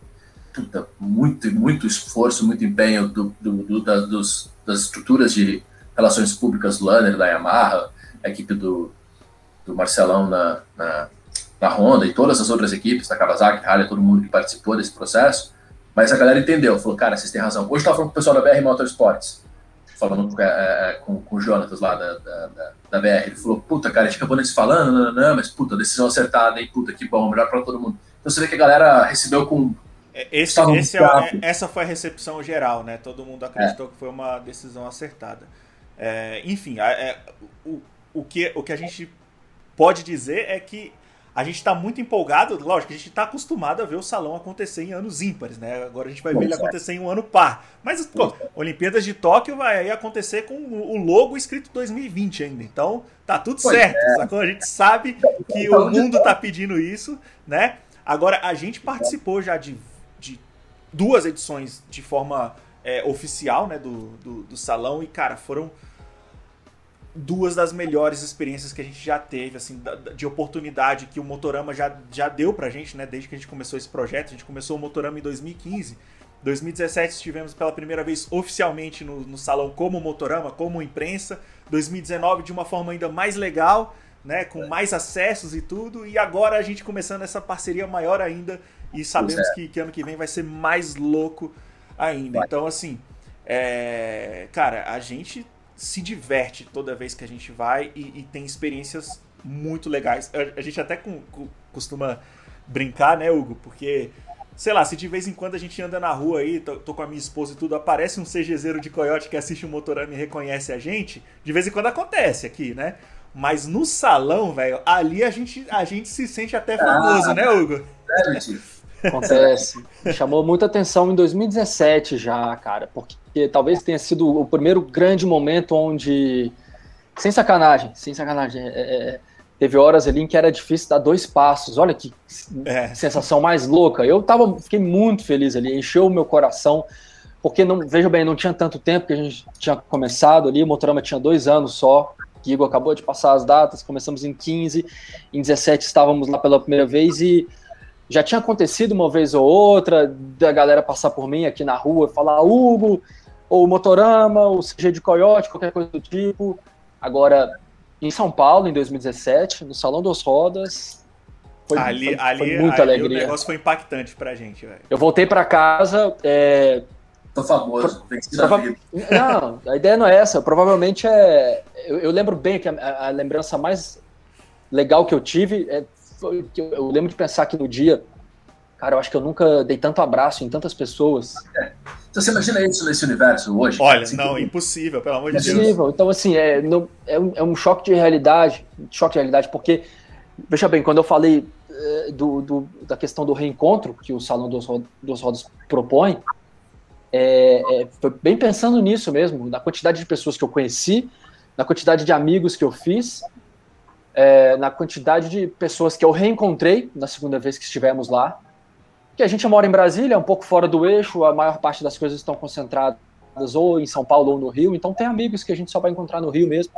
puta, muito, muito esforço, muito empenho do, do, do, da, dos, das estruturas de relações públicas do Lanner, da Yamaha, a equipe do, do Marcelão na, na, na Honda e todas as outras equipes, da Kawasaki, Harley, todo mundo que participou desse processo. Mas a galera entendeu, falou, cara, vocês têm razão. Hoje eu estava falando com o pessoal da BR Motorsports, falando com, é, é, com, com o Jonatas lá da, da, da, BR. Ele falou, puta, cara, a gente acabou nesse falando, não, não, não, mas puta, decisão acertada, hein, puta, que bom, melhor para todo mundo. Então você vê que a galera recebeu com esse, esse é, é, essa foi a recepção geral, né? Todo mundo acreditou é. que foi uma decisão acertada. É, enfim, é, o, o, que, o que a gente pode dizer é que a gente está muito empolgado. Lógico, a gente está acostumado a ver o salão acontecer em anos ímpares, né? Agora a gente vai ver ele acontecer em um ano par. Mas, pô, Olimpíadas de Tóquio vai acontecer com o logo escrito 2020 ainda. Então, tá tudo pois certo, é. sacou? A gente sabe que o mundo tá pedindo isso, né? Agora, a gente participou já de duas edições de forma é, oficial né, do, do, do, salão e, cara, foram duas das melhores experiências que a gente já teve, assim, de oportunidade que o Motorama já, já deu pra gente, né, desde que a gente começou esse projeto. A gente começou o Motorama em 2015. 2017 estivemos pela primeira vez oficialmente no, no salão como Motorama, como imprensa. 2019 de uma forma ainda mais legal, né, com mais acessos e tudo. E agora a gente começando essa parceria maior ainda e sabemos é. que, que, ano que vem vai ser mais louco ainda. Vai. Então, assim, é... cara, a gente se diverte toda vez que a gente vai e, e tem experiências muito legais. A, a gente até com, com, costuma brincar, né, Hugo? Porque, sei lá, se de vez em quando a gente anda na rua aí, tô, tô com a minha esposa e tudo, aparece um CGZero de coiote que assiste o Motorama e reconhece a gente, de vez em quando acontece aqui, né? Mas no salão, velho, ali a gente, a gente se sente até famoso, ah, né, Hugo? É, Acontece. Chamou muita atenção em 2017 já, cara, porque talvez tenha sido o primeiro grande momento onde, sem sacanagem, sem sacanagem, é, é, teve horas ali em que era difícil dar dois passos. Olha que é. sensação mais louca. Eu tava, fiquei muito feliz ali, encheu o meu coração, porque não, veja bem, não tinha tanto tempo que a gente tinha começado ali, o Motorama tinha dois anos só. Guigo acabou de passar as datas, começamos em 15, em 17 estávamos lá pela primeira vez e já tinha acontecido uma vez ou outra da galera passar por mim aqui na rua e falar Hugo, ou Motorama, ou CG de Coyote, qualquer coisa do tipo. Agora, em São Paulo, em 2017, no Salão das Rodas, foi, ali, foi, ali, foi muita ali alegria. O negócio foi impactante pra gente, velho. Eu voltei pra casa. É... Tô famoso, Prova... Não, a ideia não é essa. Provavelmente é. Eu, eu lembro bem que a, a, lembrança mais legal que eu tive é eu, eu lembro de pensar que no dia, cara, eu acho que eu nunca dei tanto abraço em tantas pessoas. É. Então você imagina isso nesse universo hoje? Olha, assim, não, impossível, pelo amor de Deus. Impossível. Então, assim, é, não, é, um, é um choque de realidade, choque de realidade, porque, veja bem, quando eu falei é, do, do, da questão do reencontro que o Salão dos, dos Rodas propõe, é, é, foi bem pensando nisso mesmo, na quantidade de pessoas que eu conheci, na quantidade de amigos que eu fiz, é, na quantidade de pessoas que eu reencontrei na segunda vez que estivemos lá, que a gente mora em Brasília, é um pouco fora do eixo, a maior parte das coisas estão concentradas ou em São Paulo ou no Rio, então tem amigos que a gente só vai encontrar no Rio mesmo.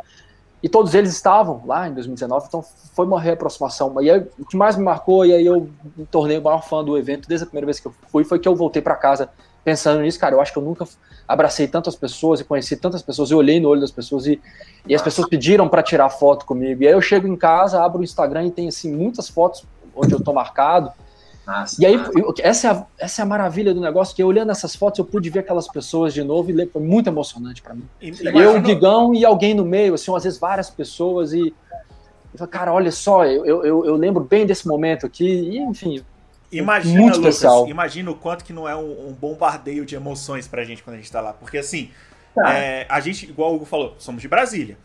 E todos eles estavam lá em 2019, então foi uma reaproximação. E aí, o que mais me marcou, e aí eu me tornei o maior fã do evento desde a primeira vez que eu fui, foi que eu voltei para casa pensando nisso, cara. Eu acho que eu nunca abracei tantas pessoas e conheci tantas pessoas, eu olhei no olho das pessoas e, e as pessoas pediram para tirar foto comigo. E aí eu chego em casa, abro o Instagram e tem assim muitas fotos onde eu tô marcado nossa, e aí, essa é, a, essa é a maravilha do negócio, que olhando essas fotos eu pude ver aquelas pessoas de novo e foi muito emocionante para mim. Imagina... Eu, o Guigão e alguém no meio, assim, às vezes várias pessoas e... Eu falei, cara, olha só, eu, eu, eu lembro bem desse momento aqui e, enfim, Imagina, muito Lucas, especial. imagina o quanto que não é um, um, bombardeio de emoções pra gente quando a gente tá lá. Porque assim, tá. é, a gente, igual o Hugo falou, somos de Brasília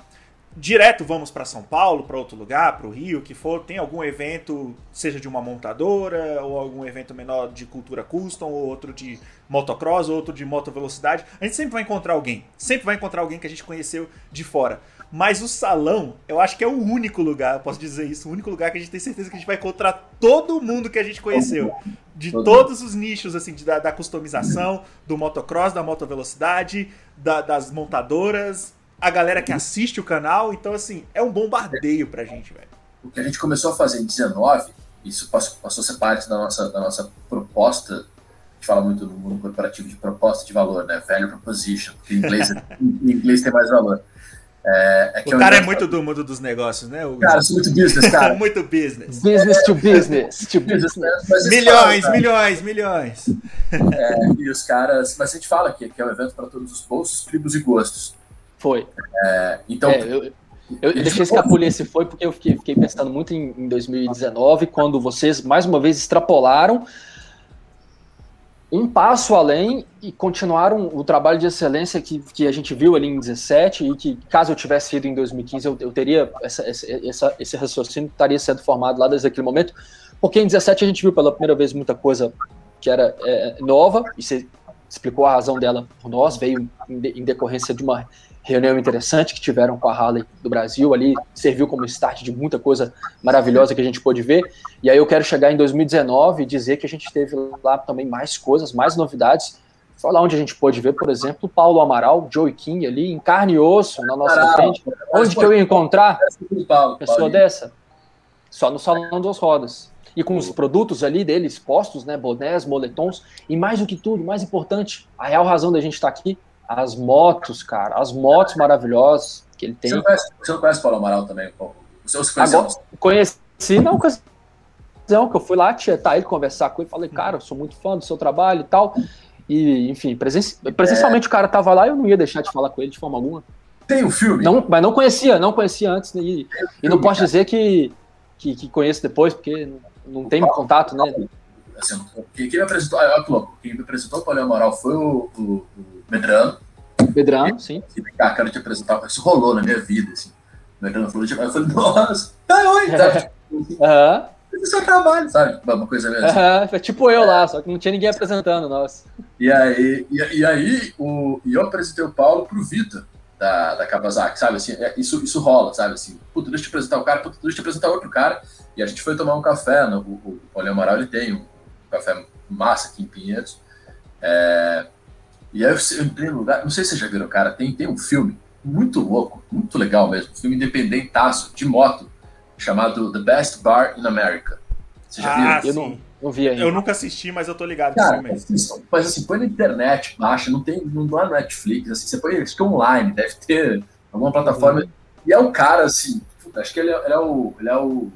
direto vamos para São Paulo, para outro lugar, para o Rio, que for, tem algum evento, seja de uma montadora, ou algum evento menor de cultura custom, ou outro de motocross, ou outro de motovelocidade, a gente sempre vai encontrar alguém. Sempre vai encontrar alguém que a gente conheceu de fora. Mas o salão, eu acho que é o único lugar, eu posso dizer isso, o único lugar que a gente tem certeza que a gente vai encontrar todo mundo que a gente conheceu. De todos os nichos, assim, de, da, da customização, do motocross, da motovelocidade, da, das montadoras, a galera que assiste o canal. Então, assim, é um bombardeio pra gente, velho. O que a gente começou a fazer em 19, isso passou, passou a ser parte da nossa, da nossa proposta. A gente fala muito no mundo corporativo de proposta de valor, né? Value proposition, porque em inglês, em inglês tem mais valor. É, é o cara é muito do mundo dos negócios, né? O... Cara, sou muito business, cara. muito business. Business to business. To business. milhões, milhões, milhões. É, e os caras. Mas a gente fala que, que é um evento para todos os bolsos, tribos e gostos. Foi. É, então. É, eu, eu, eu deixei escapulir esse foi porque eu fiquei, fiquei pensando muito em, em 2019, quando vocês mais uma vez extrapolaram um passo além e continuaram o trabalho de excelência que, que a gente viu ali em 17 e que, caso eu tivesse ido em 2015, eu, eu teria essa, essa, esse raciocínio estaria sendo formado lá desde aquele momento, porque em 17 a gente viu pela primeira vez muita coisa que era é, nova, e você explicou a razão dela por nós, veio em, de, em decorrência de uma reunião interessante que tiveram com a Harley do Brasil ali, serviu como start de muita coisa maravilhosa que a gente pôde ver. E aí eu quero chegar em 2019 e dizer que a gente teve lá também mais coisas, mais novidades. Foi lá onde a gente pôde ver, por exemplo, Paulo Amaral, Joey King ali, em carne e osso, na nossa Caralho, frente. Onde que eu ia encontrar uma pessoa dessa? Só no Salão das Rodas. E com os produtos ali dele expostos, né, bonés, moletons, e mais do que tudo, mais importante, a real razão da gente estar aqui, as motos, cara, as motos maravilhosas que ele tem. Você não conhece, você não conhece o Paulo Amaral também? Você os Agora, conheci ocasião que eu fui lá tietar ele, conversar com ele, falei, cara, eu sou muito fã do seu trabalho e tal. E, enfim, presencialmente é... o cara tava lá e eu não ia deixar de falar com ele de forma alguma. Tem o um filme? Não, mas não conhecia, não conhecia antes. E, e não posso dizer que, que, que, conheço depois, porque não, não tem contato, né? Assim, quem, me apresentou, ah, quem me apresentou o Paulo Amaral foi o, o, o Medrano. Medrano, sim. E, cara, quero te apresentar. Isso rolou na minha vida, assim. O Medrano falou, eu falei, nossa, tá oi, tá. Aham. Esse é seu trabalho, sabe? Uma coisa mesmo. É tipo eu lá, só que não tinha ninguém apresentando, nossa. E aí, e, e aí o, e eu apresentei o Paulo pro Vitor, da, da Kawasaki, sabe? Assim, é, isso, isso rola, sabe? Assim, puta, deixa eu te apresentar o cara, puta, deixa eu te apresentar outro cara. E a gente foi tomar um café, no, o, o Amaral, ele tem um café massa aqui em Pinheiros. É, e aí eu entrei no lugar, não sei se vocês já viram, cara, tem, tem um filme muito louco, muito legal mesmo, um filme independentaço, de moto, chamado The Best Bar in America. Você já ah, viu? Eu não, não vi ainda. Eu nunca assisti, mas eu tô ligado cara, isso Mas assim, põe na internet, baixa, não tem, não é no Netflix, assim, você põe, acho que é online, deve ter alguma plataforma. Uhum. E é um cara, assim, acho que ele é, ele é o... Ele é o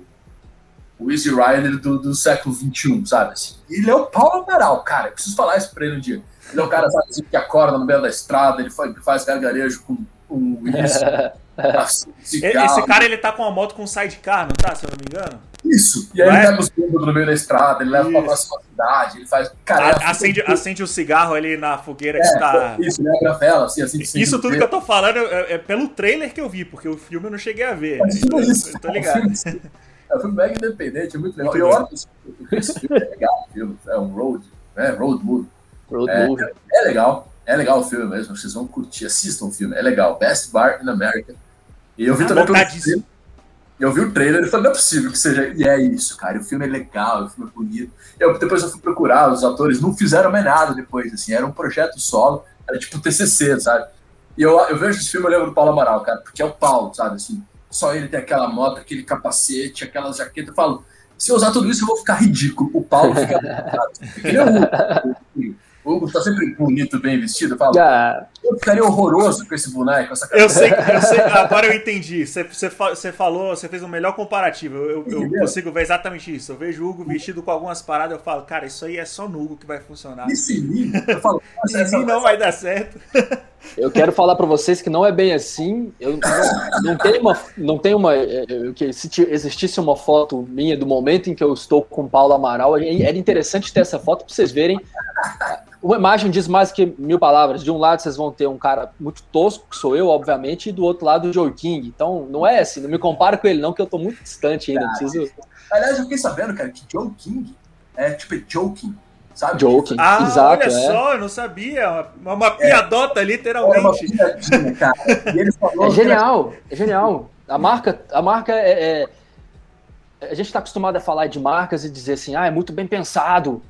o Easy Rider do, do século XXI, sabe? Assim. Ele é o Paulo Amaral, cara. Eu preciso falar isso pra ele um dia. Ele é o cara, sabe, assim, que acorda no meio da estrada, ele faz, faz gargarejo com, com isso. Esse cara, ele tá com uma moto com sidecar, não tá? Se eu não me engano. Isso. E aí é? ele leva os bêbados no meio da estrada, ele leva para pra próxima cidade, ele faz. Cara, é acende, acende o cigarro ali na fogueira é, que está. Isso, lembra a vela, assim, assim. Isso tudo que eu tô falando é, é, pelo trailer que eu vi, porque o filme eu não cheguei a ver. Mas né? isso. Eu tô ligado. É um filme mega independente, é muito legal. Muito e olha, esse filme é legal, o filme. É um road, né? Road movie. Road é, movie. É legal. É legal o filme mesmo, vocês vão curtir, assistam o filme, é legal. Best Bar in America. E eu vi ah, também pelo filme, eu vi o trailer e falei, não é possível que seja. E é isso, cara. O filme é legal, o filme é bonito. Eu, depois eu fui procurar, os atores não fizeram mais nada depois, assim, era um projeto solo, era tipo TCC, sabe? E eu, eu vejo esse filme, eu lembro do Paulo Amaral, cara, porque é o Paulo, sabe, assim, só ele tem aquela moto, aquele capacete, aquela jaqueta, eu falo, se eu usar tudo isso eu vou ficar ridículo. O Paulo fica. ele é um, o Hugo tá sempre bonito, bem vestido. Eu falo, ah. eu ficaria horroroso com esse boneco, essa eu sei, eu sei, agora eu entendi. Você, você, você falou, você fez o um melhor comparativo. Eu, eu, consigo ver exatamente isso. Eu vejo o Hugo vestido com algumas paradas, eu falo, cara, isso aí é só no Hugo que vai funcionar. Esse eu falo, em não vai dar certo. Eu quero falar para vocês que não é bem assim. Eu não, não tem uma, não tem uma, é, é, que se existisse uma foto minha do momento em que eu estou com o Paulo Amaral, era interessante ter essa foto para vocês verem uma imagem diz mais que mil palavras. De um lado vocês vão ter um cara muito tosco, que sou eu, obviamente, e do outro lado o Joe King. Então, não é assim, não me compara com ele, não, que eu tô muito distante ainda. Cara, preciso... Aliás, eu fiquei sabendo, cara, que Joe King é tipo é joking. Sabe? Joking, ah, exato. Olha é. só, eu não sabia. Uma, uma piadota, é, literalmente. É uma piadinha, cara. é genial, é genial. A marca, a marca é, é a gente está acostumado a falar de marcas e dizer assim, ah, é muito bem pensado,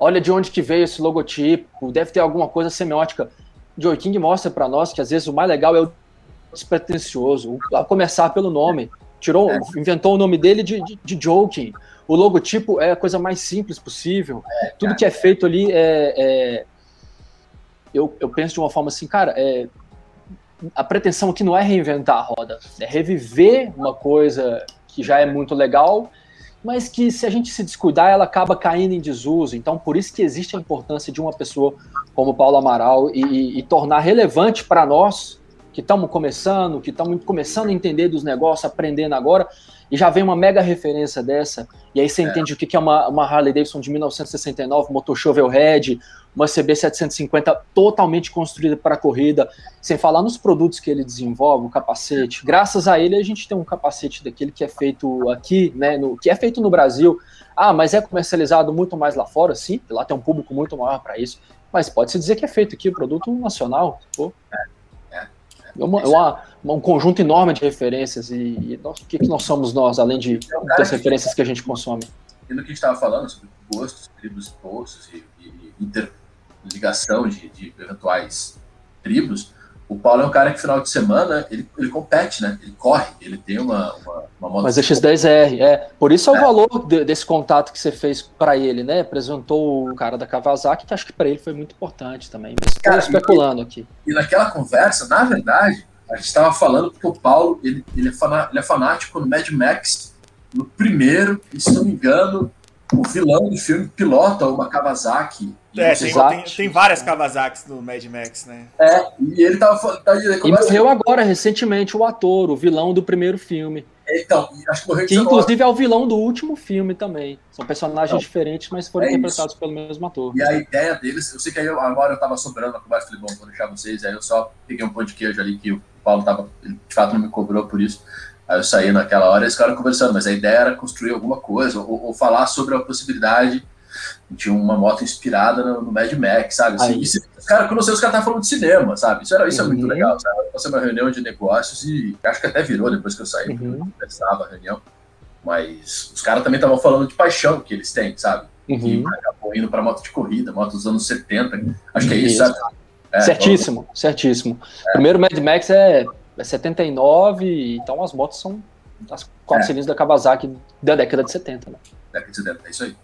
olha de onde que veio esse logotipo, deve ter alguma coisa semiótica. Joe King mostra para nós que às vezes o mais legal é o despretensioso, a começar pelo nome. Tirou, é. inventou o nome dele de, de, de Joking. O logotipo é a coisa mais simples possível. É, Tudo que é feito ali é, é, eu, eu penso de uma forma assim, cara, é, a pretensão aqui não é reinventar a roda, é reviver uma coisa que já é muito legal mas que se a gente se descuidar, ela acaba caindo em desuso. Então, por isso que existe a importância de uma pessoa como Paulo Amaral e, e, e tornar relevante para nós que estamos começando, que estamos começando a entender dos negócios, aprendendo agora, e já vem uma mega referência dessa, e aí você é. entende o que é uma, uma Harley Davidson de 1969, motor shovel head, uma CB750 totalmente construída para corrida, sem falar nos produtos que ele desenvolve, o capacete. Graças a ele a gente tem um capacete daquele que é feito aqui, né, no, que é feito no Brasil. Ah, mas é comercializado muito mais lá fora, sim, lá tem um público muito maior para isso. Mas pode se dizer que é feito aqui, produto nacional. Pô. É, é, é uma, uma, um conjunto enorme de referências e, e nós, o que, que nós somos nós, além de das referências que a gente consome. E no que a gente estava falando sobre gostos, tribos e postos e, e inter ligação de, de eventuais tribos, o Paulo é um cara que final de semana ele, ele compete, né? Ele corre, ele tem uma, uma, uma moto. Mas é X10R, é. Por isso é o é. valor de, desse contato que você fez para ele, né? Apresentou o cara da Kawasaki, que acho que para ele foi muito importante também. Especulando e, aqui. E naquela conversa, na verdade, a gente estava falando porque o Paulo ele, ele, é fanático, ele é fanático no Mad Max, no primeiro, e se não me engano, o vilão do filme pilota uma Kawasaki é, tem, tem, tem, várias Kawasaki no Mad Max, né? É, e ele tava falando. Tá, e morreu agora, recentemente, o ator, o vilão do primeiro filme. Então, Que inclusive é o vilão do último filme também. São personagens então, diferentes, mas foram é interpretados isso. pelo mesmo ator. E a ideia deles, eu sei que aí eu, agora eu tava sobrando a conversa, falei, bom, vou deixar vocês, aí eu só peguei um pão de queijo ali que o Paulo tava, de fato não me cobrou por isso. Aí eu saí naquela hora e eles ficaram conversando, mas a ideia era construir alguma coisa, ou, ou falar sobre a possibilidade tinha uma moto inspirada no, no Mad Max, sabe? Assim, isso, cara, quando eu sei, os caras estavam falando de cinema, sabe? Isso, era, isso uhum. é muito uhum. legal, sabe? Você uma reunião de negócios e acho que até virou depois que eu saí, porque uhum. eu conversava a reunião. Mas os caras também estavam falando de paixão que eles têm, sabe? Uhum. Que acabou indo para moto de corrida, moto dos anos 70. Acho que é isso, sabe? É, certíssimo, então, certíssimo. É. Primeiro Mad Max é, é 79, então as motos são as quatro é. cilindros da Kawasaki da década de 70, né? Década de 70, é isso aí.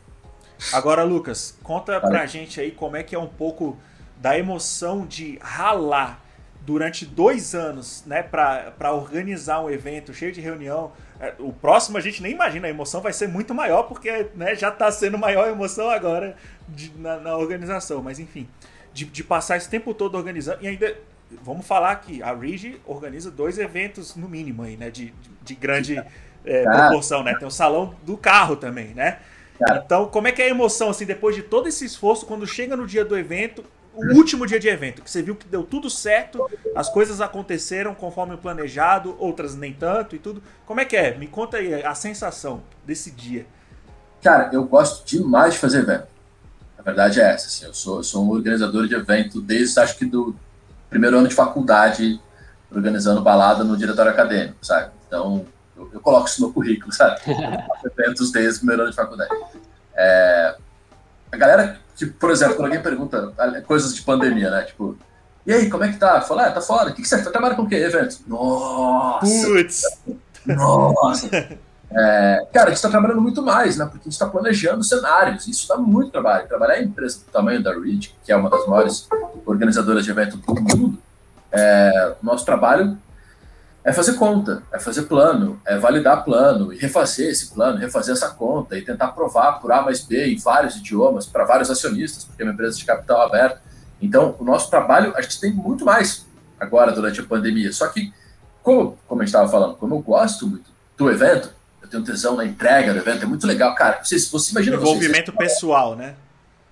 Agora, Lucas, conta pra gente aí como é que é um pouco da emoção de ralar durante dois anos, né, para organizar um evento cheio de reunião. É, o próximo a gente nem imagina, a emoção vai ser muito maior, porque né, já está sendo maior a emoção agora de, na, na, organização. Mas enfim, de, de, passar esse tempo todo organizando. E ainda, vamos falar que a Rigi organiza dois eventos no mínimo aí, né, de, de, de grande é, proporção, né? Tem o salão do carro também, né? Então, como é que é a emoção, assim, depois de todo esse esforço, quando chega no dia do evento, o último dia de evento, que você viu que deu tudo certo, as coisas aconteceram conforme o planejado, outras nem tanto e tudo. Como é que é? Me conta aí a sensação desse dia. Cara, eu gosto demais de fazer evento. A verdade é essa, assim, eu sou, eu sou um organizador de evento desde, acho que do primeiro ano de faculdade, organizando balada no diretório acadêmico, sabe? Então, eu, eu coloco isso no currículo, sabe? eventos desde o primeiro ano de faculdade. É, a galera, tipo, por exemplo, quando alguém pergunta coisas de pandemia, né? Tipo, e aí, como é que tá? Fala, ah, tá fora. O que, que você tá trabalhando com o quê? Evento? Nossa! Putz! Nossa! É, cara, a gente está trabalhando muito mais, né? Porque a gente está planejando cenários. Isso dá muito trabalho. Trabalhar em empresa do tamanho da Reed, que é uma das maiores organizadoras de evento do mundo, é, nosso trabalho é fazer conta, é fazer plano, é validar plano e refazer esse plano, refazer essa conta e tentar provar por A mais B em vários idiomas para vários acionistas, porque é uma empresa de capital aberto. Então, o nosso trabalho, a gente tem muito mais agora durante a pandemia. Só que, como, como a gente estava falando, como eu gosto muito do evento, eu tenho tesão na entrega do evento, é muito legal. Cara, vocês, você imagina... Envolvimento vocês, pessoal, né?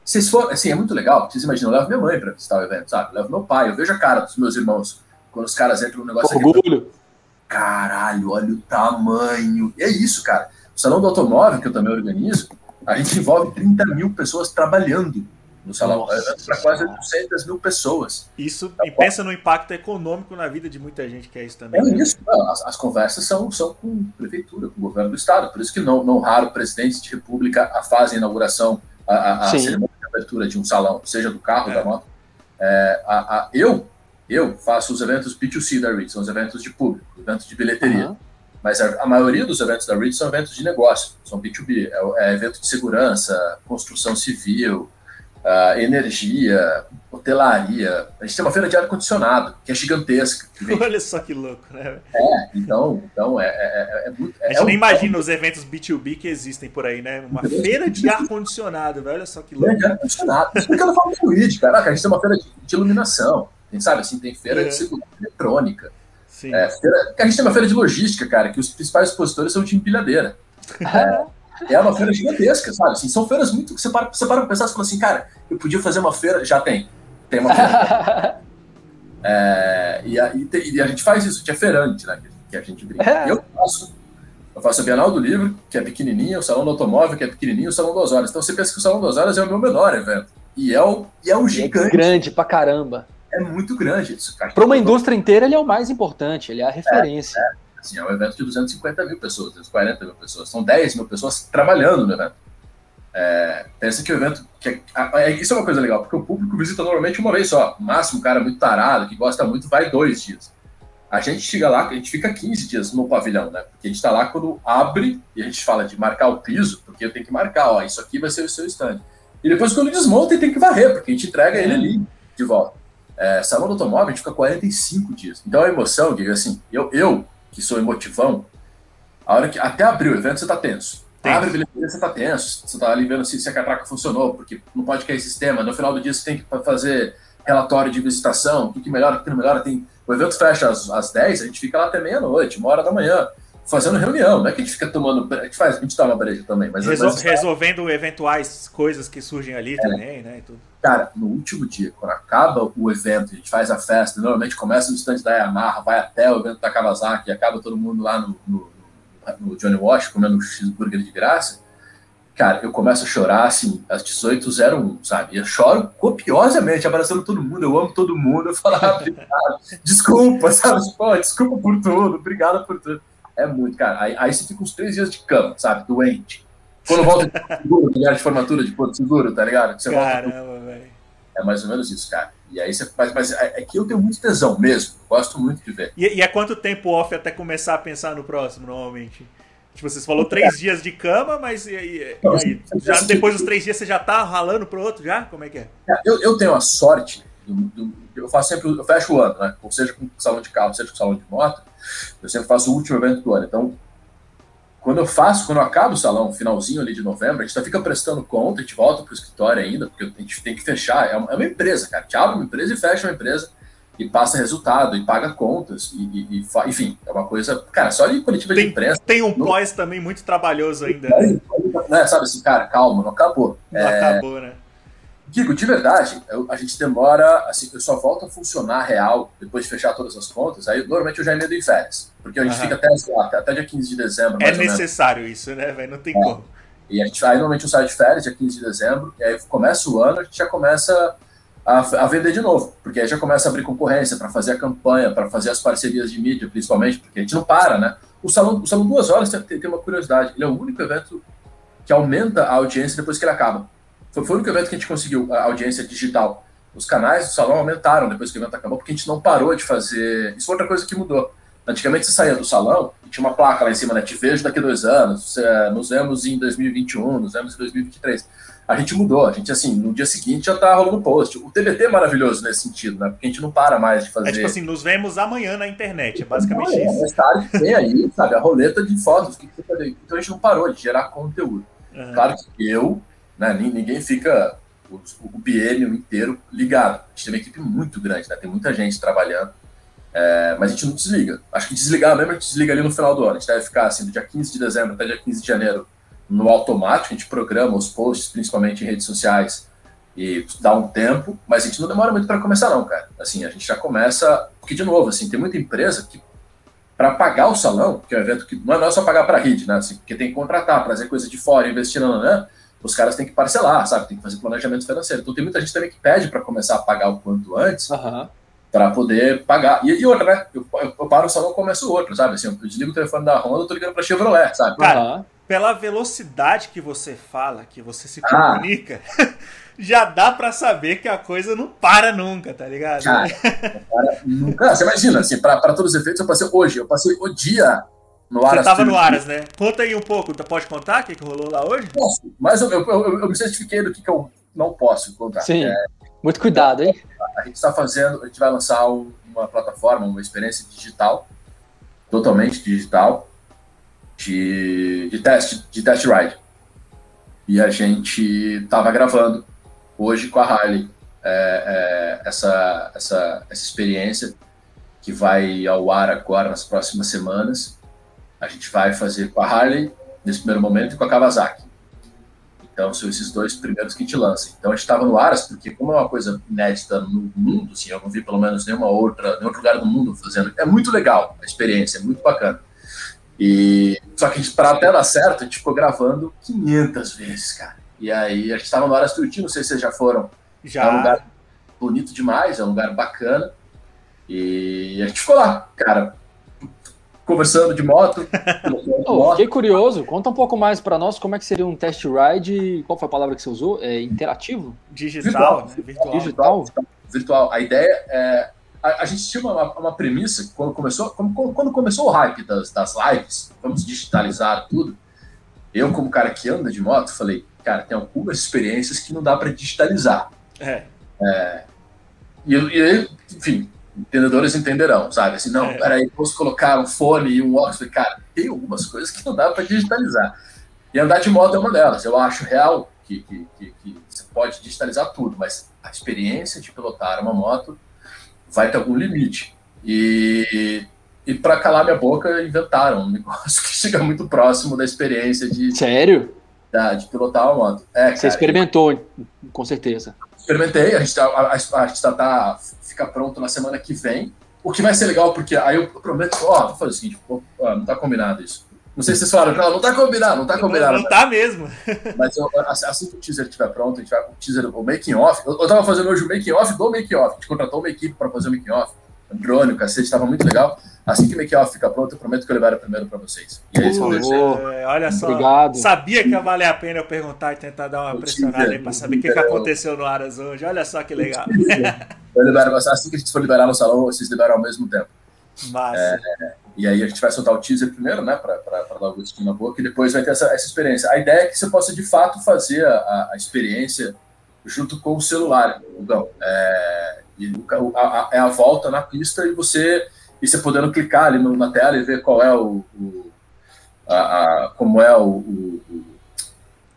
Vocês for, assim, é muito legal. Vocês imaginam, eu levo minha mãe para visitar o evento, sabe? Eu levo meu pai, eu vejo a cara dos meus irmãos quando os caras entram no negócio Orgulho. Aqui, caralho, olha o tamanho. E é isso, cara. O Salão do Automóvel, que eu também organizo, a gente envolve 30 mil pessoas trabalhando no salão, para quase 200 mil pessoas. Isso, então, e pensa no impacto econômico na vida de muita gente que é isso também. É né? isso, as, as, conversas são, são com prefeitura, com o governo do estado, por isso que não, não raro presidentes de república fazem a inauguração, a, a, a cerimônia de abertura de um salão, seja do carro, é. da moto. É, a, a, eu, eu faço os eventos B2C da REIT, são os eventos de público, eventos de bilheteria. Uhum. Mas a, a, maioria dos eventos da REIT são eventos de negócio, são B2B. É, é evento de segurança, construção civil, uh, energia, hotelaria. A gente tem uma feira de ar-condicionado, que é gigantesca. Olha só que louco, né? É, então, então é, é, é muito. a gente é nem imagina os eventos B2B que existem por aí, né? Uma feira de ar-condicionado, olha só que louco. Feira de ar-condicionado. Isso que ela fala do Luigi, caraca, a gente tem uma feira de, de iluminação. Tem, sabe, assim, tem feira é. de segurança eletrônica. Sim. É, feira, a gente tem uma feira de logística, cara, que os principais expositores são de empilhadeira. É, é uma feira gigantesca, sabe? Assim, são feiras muito. Você para, você para pra pensar e fala assim, cara, eu podia fazer uma feira. Já tem. Tem uma feira. é, e, a, e, e, a, gente faz isso, que é feirante, né? Que a gente brinca. É. Eu faço. Eu faço a Bienal do Livro, que é pequenininha, o Salão do Automóvel, que é pequenininho, o Salão das Horas. Então você pensa que o Salão das Horas é o meu menor evento. E é o, e é um gigante. É grande pra caramba é muito grande. Para uma indústria inteira, ele é o mais importante, ele é a referência. É, é. Assim, é um evento de 250 mil pessoas, 240 mil pessoas. São 10 mil pessoas trabalhando no evento. É, pensa que o evento. Que é, isso é uma coisa legal, porque o público visita normalmente uma vez só. O máximo, um cara muito tarado, que gosta muito, vai dois dias. A gente chega lá, a gente fica 15 dias no pavilhão, né? Porque a gente está lá quando abre e a gente fala de marcar o piso, porque eu tenho que marcar, ó, isso aqui vai ser o seu stand. E depois, quando desmonta, tem que varrer, porque a gente entrega ele ali de volta. É, salão do automóvel a gente fica 45 dias. Então a emoção, digo assim, eu, eu que sou emotivão, a hora que até abrir o evento você tá tenso. tenso. Abre a bilheteria, você tá tenso. Você tá ali vendo se, se a catraca funcionou, porque não pode cair sistema. No final do dia você tem que fazer relatório de visitação, o que, que melhora, o que não melhora. Tem, o evento fecha às, às 10, a gente fica lá até meia-noite, uma hora da manhã fazendo reunião, não é que a gente fica tomando. A gente faz, a gente toma breja também, mas. Resol resolvendo eventuais coisas que surgem ali é. também, né? Cara, no último dia, quando acaba o evento, a gente faz a festa, normalmente começa no estande da Yamaha, vai até o evento da Kawasaki, acaba todo mundo lá no, no, no Johnny Wash comendo um cheeseburger de graça. Cara, eu começo a chorar assim, às 18h01, sabe? Eu choro copiosamente, abraçando todo mundo, eu amo todo mundo. Eu falo, ah, obrigado, desculpa, sabe? Pô, desculpa por tudo, obrigado por tudo. É muito, cara. Aí, aí você fica uns três dias de cama, sabe? Doente. Quando volta de seguro, de formatura de Porto Seguro, tá ligado? Você Caramba, velho. É mais ou menos isso, cara. E aí você mas, mas é, é que eu tenho muito tesão mesmo. Gosto muito de ver. E, e é quanto tempo off até começar a pensar no próximo, normalmente? Tipo, você falou três é. dias de cama, mas e, e, Não, e aí, já, depois dos três dias você já tá ralando pro outro já? Como é que é? é eu, eu tenho a sorte, do, do, eu faço sempre, eu fecho o ano, né? Ou seja com salão de carro, seja com salão de moto, eu sempre faço o último evento do ano. Então, quando eu faço, quando eu acabo o salão, finalzinho ali de novembro, a gente fica prestando conta, a gente volta para o escritório ainda, porque a gente tem que fechar. É uma, é uma empresa, cara. A gente abre uma empresa e fecha uma empresa. e passa resultado, e paga contas, e, e, e enfim, é uma coisa. Cara, só de coletiva tem, de imprensa. Tem um no... pós também muito trabalhoso ainda. Né? né? Sabe assim, cara, calma, não acabou. Não é... acabou, né? Digo, de verdade, eu, a gente demora, assim, eu só volto a funcionar real depois de fechar todas as contas. Aí, normalmente, eu já emendo em férias. Porque a gente uhum. fica até, lá, até dia 15 de dezembro. É necessário isso, né, velho? Não tem é. como. E a gente, aí, normalmente, eu saio de férias, dia 15 de dezembro, e aí começa o ano, a gente já começa a, a vender de novo. Porque aí já começa a abrir concorrência para fazer a campanha, para fazer as parcerias de mídia, principalmente, porque a gente não para, né? O Salão, o salão Duas Horas tem, tem uma curiosidade. Ele é o único evento que aumenta a audiência depois que ele acaba. Foi, foi o único evento que a gente conseguiu a audiência digital. Os canais do salão aumentaram depois que o evento acabou, porque a gente não parou de fazer. Isso foi outra coisa que mudou. Antigamente você saía do salão e tinha uma placa lá em cima, né? Te vejo daqui a dois anos, nos vemos em 2021, nos vemos em 2023. A gente mudou, a gente, assim, no dia seguinte já tá rolando post. O TBT é maravilhoso nesse sentido, né? Porque a gente não para mais de fazer. É tipo assim, nos vemos amanhã na internet, é basicamente é, isso. Mais tarde vem aí, sabe, a roleta de fotos. Que que então a gente não parou de gerar conteúdo. Uhum. Claro que eu né? Ninguém fica o, o biênio inteiro ligado. A gente tem uma equipe muito grande, né? tem muita gente trabalhando, é, mas a gente não desliga. Acho que desligar mesmo, a gente desliga ali no final do ano. A gente deve ficar assim, do dia 15 de dezembro até dia 15 de janeiro no automático, a gente programa os posts, principalmente em redes sociais, e dá um tempo, mas a gente não demora muito para começar não, cara. Assim, a gente já começa, porque de novo, assim, tem muita empresa que para pagar o salão, que é um evento que não é só pagar para a rede, né? Assim, porque tem que contratar, trazer coisa de fora, investir? Os caras têm que parcelar, sabe? Tem que fazer planejamento financeiro. Então tem muita gente também que pede para começar a pagar o quanto antes uhum. para poder pagar. E, e, outra, né? Eu, eu, eu paro o salão e começo outro, sabe? Assim, eu desligo o telefone da Honda, eu tô ligando para Chevrolet, sabe? Cara, uhum. pela velocidade que você fala, que você se comunica, ah. já dá para saber que a coisa não para nunca, tá ligado? Cara, para nunca. Você imagina, assim, para todos os efeitos, eu passei hoje, eu passei o dia no Aras. Você tava no Aras, né? Conta aí um pouco, pode contar o que, que rolou lá hoje? Posso, mas eu, eu, eu, eu me certifiquei do que, que eu não posso contar. Sim, é, muito cuidado, hein? A gente está fazendo, a gente vai lançar uma plataforma, uma experiência digital, totalmente digital, de, de teste, de test ride. E a gente estava gravando hoje com a Harley é, é, essa, essa, essa experiência que vai ao ar agora nas próximas semanas a gente vai fazer com a Harley nesse primeiro momento e com a Kawasaki. Então são esses dois primeiros que a gente lança. Então a gente estava no Aras porque como é uma coisa inédita no mundo, assim, eu não vi pelo menos nenhuma outra, nenhum outro lugar do mundo fazendo. É muito legal a experiência, é muito bacana. E só que para até dar certo, a gente ficou gravando 500 vezes, cara. E aí a gente estava no Aras Tuiuti, não sei se vocês já foram. Já. É um lugar bonito demais, é um lugar bacana. E a gente ficou lá, cara conversando de moto. oh, fiquei curioso, conta um pouco mais para nós como é que seria um test ride, qual foi a palavra que você usou? É interativo? Digital, virtual. Né? virtual. Digital. virtual. A ideia é a, a gente tinha uma, uma premissa quando começou, quando começou o hype das, das lives, vamos digitalizar tudo. Eu, como cara que anda de moto, falei, cara, tem algumas experiências que não dá para digitalizar. É. é e, e, enfim, entendedores entenderão, sabe? Assim, não, é. peraí, posso colocar um fone e um óculos. Cara, tem algumas coisas que não dá para digitalizar. E andar de moto é uma delas. Eu acho real que, que, que, que, você pode digitalizar tudo, mas a experiência de pilotar uma moto vai ter algum limite. E, e para calar minha boca, inventaram um negócio que chega muito próximo da experiência de. Sério? Da, de pilotar uma moto. É, você experimentou, com certeza. Experimentei, a gente, a, a, a gente tá, tá fica pronto na semana que vem. O que vai ser legal, porque aí eu prometo, ó, vou fazer o seguinte, ó, não tá combinado isso. Não sei se vocês falaram, não, não tá combinado, não tá combinado. Não, não tá mesmo. Mas eu, assim que o teaser estiver pronto, a gente vai, o teaser, o making off, eu, eu tava fazendo hoje o making off do making off, a gente contratou uma equipe para fazer o making off, drone, o cacete, tava muito legal. Assim que o make-off ficar pronto, eu prometo que eu levarei primeiro para vocês. E aí, uh, é, olha só, Obrigado. sabia que ia valer a pena eu perguntar e tentar dar uma pressionada aí para saber o que, que aconteceu no Aras hoje. Olha só que legal. eu libero, assim que a gente for liberar no salão, vocês liberam ao mesmo tempo. Massa. É, e aí a gente vai soltar o teaser primeiro, né, para dar o gostinho na boca, e depois vai ter essa, essa experiência. A ideia é que você possa, de fato, fazer a, a experiência junto com o celular, Então, É, e a, a, é a volta na pista e você e você podendo clicar ali no, na tela e ver qual é o, o a, a, como é o, o, o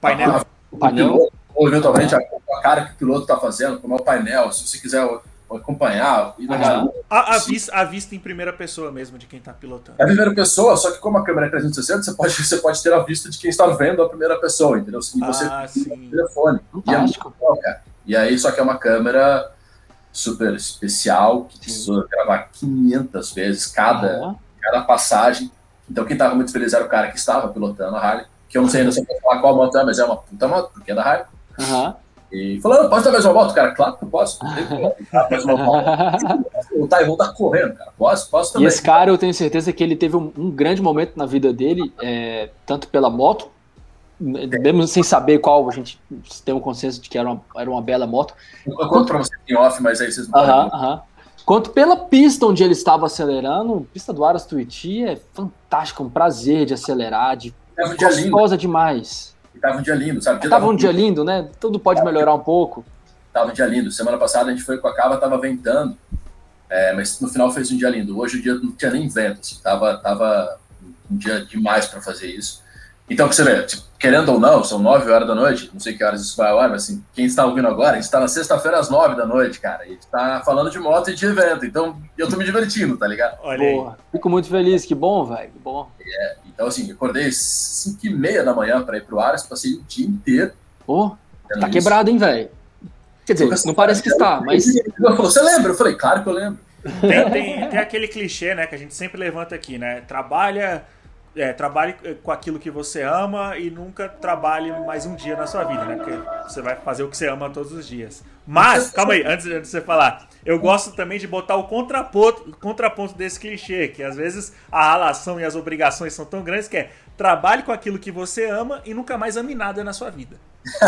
painel, a, o painel. ou eventualmente a, cara que o piloto está fazendo, como é o painel, se você quiser acompanhar. Uhum. a, a, vista, a vista em primeira pessoa mesmo, de quem está pilotando. É a primeira pessoa, só que como a câmera é 360, você pode, você pode ter a vista de quem está vendo a primeira pessoa, entendeu? E você ah, o telefone. E, é muito legal, cara. e aí, só que é uma câmera super especial, que precisou gravar 500 vezes cada, uhum. cada passagem. Então, quem estava muito feliz era o cara que estava pilotando a Harley, que eu não sei ainda se eu posso falar qual moto é, mas é uma puta moto, porque é da Harley. Uhum. E falando, pode dar mais uma moto? Cara, claro que eu posso. mais uma moto. Voltar e voltar correndo, cara. Posso, posso também. E esse cara, eu tenho certeza que ele teve um, um grande momento na vida dele, é, tanto pela moto, mesmo sem saber qual, a gente tem um consenso de que era uma, era uma bela moto. Eu conto pra você em off, mas aí vocês não Quanto pela pista onde ele estava acelerando, pista do Aras Tuiti é fantástica, um prazer de acelerar, de Tava um lindo. demais. E tava um dia lindo, sabe? Tava, tava um dia lindo, né? Tudo pode melhorar um pouco. Tava um dia lindo. Semana passada a gente foi com a cava, tava ventando, é, mas no final fez um dia lindo. Hoje o dia não tinha nem vento, assim, tava, tava um dia demais para fazer isso. Então, você vê, tipo, querendo ou não, são 9 horas da noite, não sei que horas isso vai ao ar, mas assim, quem está ouvindo agora, a gente está na sexta-feira às 9 da noite, cara, e está falando de moto e de evento, então eu tô me divertindo, tá ligado? Olha aí. Fico muito feliz, que bom, velho, que bom. É, então, assim, acordei 5 e meia da manhã para ir pro Aras, passei o dia inteiro. Pô, oh, tá quebrado, hein, velho? Quer dizer, não parece que está, mas... Você lembra? Eu falei, claro que eu lembro. Tem, tem, tem aquele clichê, né, que a gente sempre levanta aqui, né, trabalha é, trabalhe eh, com aquilo que você ama e nunca trabalhe mais um dia na sua vida, né? Porque você vai fazer o que você ama todos os dias. Mas, calma aí, antes de você falar, eu gosto também de botar o contraponto, contraponto desse clichê, que às vezes a relação e as obrigações são tão grandes que é trabalhe com aquilo que você ama e nunca mais ame nada na sua vida.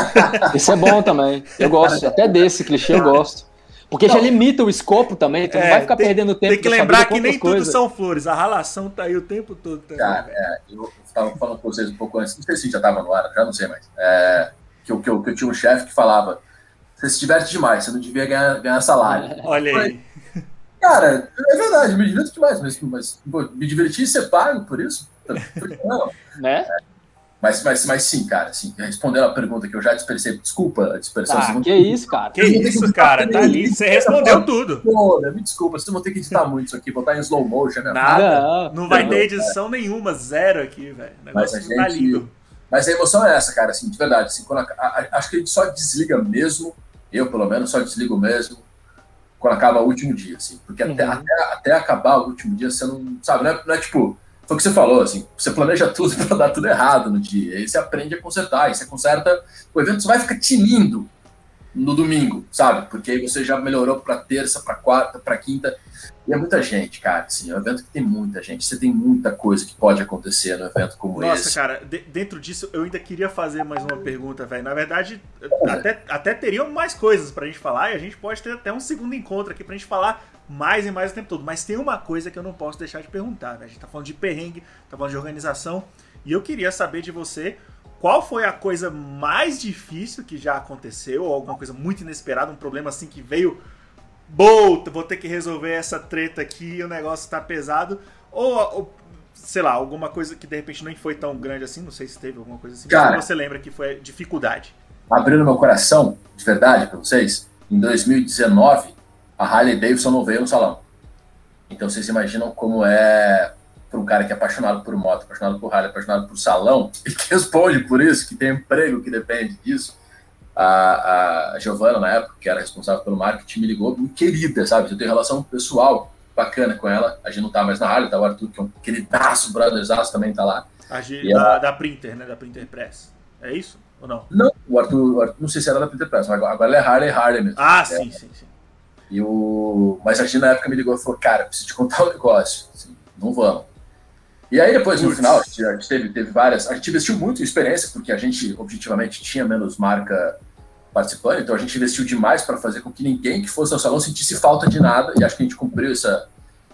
Isso é bom também. Eu gosto, até desse clichê eu gosto. Porque não. já limita o escopo também, tu é, não vai ficar tem, perdendo tempo. Tem que lembrar que nem coisas. tudo são flores, a relação tá aí o tempo todo. Também. Cara, é, eu estava falando com vocês um pouco antes, não sei se já estava no ar, já não sei mais. É, que, eu, que, eu, que eu tinha um chefe que falava: você se diverte demais, você não devia ganhar, ganhar salário. Olha aí. Cara, é verdade, me divirto demais, mas, mas pô, me divertir e ser pago por isso? Não. né? É, mas, mas, mas sim, cara, assim, respondendo a pergunta que eu já dispersei, desculpa a dispersão. Ah, que isso, cara. Que isso, cara, tá ali, você respondeu tudo. Pô, me desculpa, vocês vão ter que editar muito isso aqui, botar em slow motion, né? Nada, não, não vai ter edição nenhuma, zero aqui, velho. Mas a tá lindo. Mas a emoção é essa, cara, assim, de verdade. Assim, quando a, a, acho que a gente só desliga mesmo, eu pelo menos só desligo mesmo, quando acaba o último dia, assim. Porque uhum. até, até, até acabar o último dia, você não, sabe, não é, não é tipo foi o que você falou, assim, você planeja tudo para dar tudo errado no dia, aí você aprende a consertar, aí você conserta, o evento vai ficar tinindo no domingo, sabe? Porque aí você já melhorou para terça, para quarta, para quinta, e é muita gente, cara, assim, é um evento que tem muita gente, você tem muita coisa que pode acontecer no evento como Nossa, esse. Nossa, cara, de, dentro disso eu ainda queria fazer mais uma pergunta, velho. Na verdade, até, até teriam mais coisas pra gente falar e a gente pode ter até um segundo encontro aqui pra gente falar mais e mais o tempo todo. Mas tem uma coisa que eu não posso deixar de perguntar, né? A gente tá falando de perrengue, tá falando de organização. E eu queria saber de você qual foi a coisa mais difícil que já aconteceu, ou alguma coisa muito inesperada, um problema assim que veio. Boa, vou ter que resolver essa treta aqui, o negócio tá pesado. Ou, ou, sei lá, alguma coisa que de repente nem foi tão grande assim, não sei se teve alguma coisa assim. Cara, mas você lembra que foi dificuldade? Abrindo meu coração, de verdade, pra vocês, em 2019, a Harley Davidson não veio no salão. Então vocês imaginam como é para um cara que é apaixonado por moto, apaixonado por Harley, apaixonado por salão, e que responde por isso, que tem emprego que depende disso. A, a Giovana, na época, que era responsável pelo marketing, me ligou, muito querida, sabe? Eu tenho relação pessoal bacana com ela. A gente não tá mais na Harley, tá o Arthur, que é um queridaço, brotherzaço, também tá lá. A G, da, ela... da Printer, né? Da Printer Press. É isso? Ou não? Não, o Arthur, o Arthur não sei se era da Printer Press, mas agora, agora é Harley, Harley mesmo. Ah, é. sim, sim, sim. E o... Mas a gente na época me ligou e falou, cara, preciso te contar um negócio. Assim, não vamos. E aí depois, no final, a gente, a gente teve, teve várias... A gente investiu muito em experiência, porque a gente, objetivamente, tinha menos marca participando, então a gente investiu demais para fazer com que ninguém que fosse ao salão sentisse falta de nada, e acho que a gente cumpriu essa,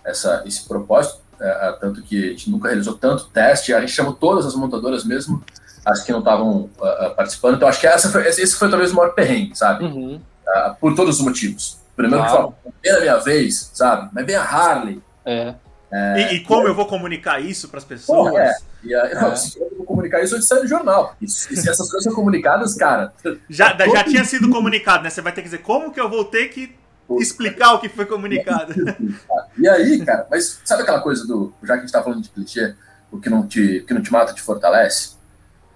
essa, esse propósito, é, é tanto que a gente nunca realizou tanto teste, a gente chamou todas as montadoras mesmo, as que não estavam uh, participando, então acho que essa foi, esse foi talvez o maior perrengue, sabe? Uhum. Uh, por todos os motivos. Primeiro claro. que fala, primeira minha vez, sabe? Mas vem a Harley. É. É, e, e, como é, eu vou comunicar isso para as pessoas? Porra, é. E, é. Não, se eu vou comunicar isso, eu sair no jornal. E se, se essas coisas são comunicadas, cara. Já, já tinha sido comunicado, né? Você vai ter que dizer como que eu vou ter que explicar o que foi comunicado. E aí, cara, mas sabe aquela coisa do. Já que a gente tá falando de clichê, o que não te, que não te mata te fortalece?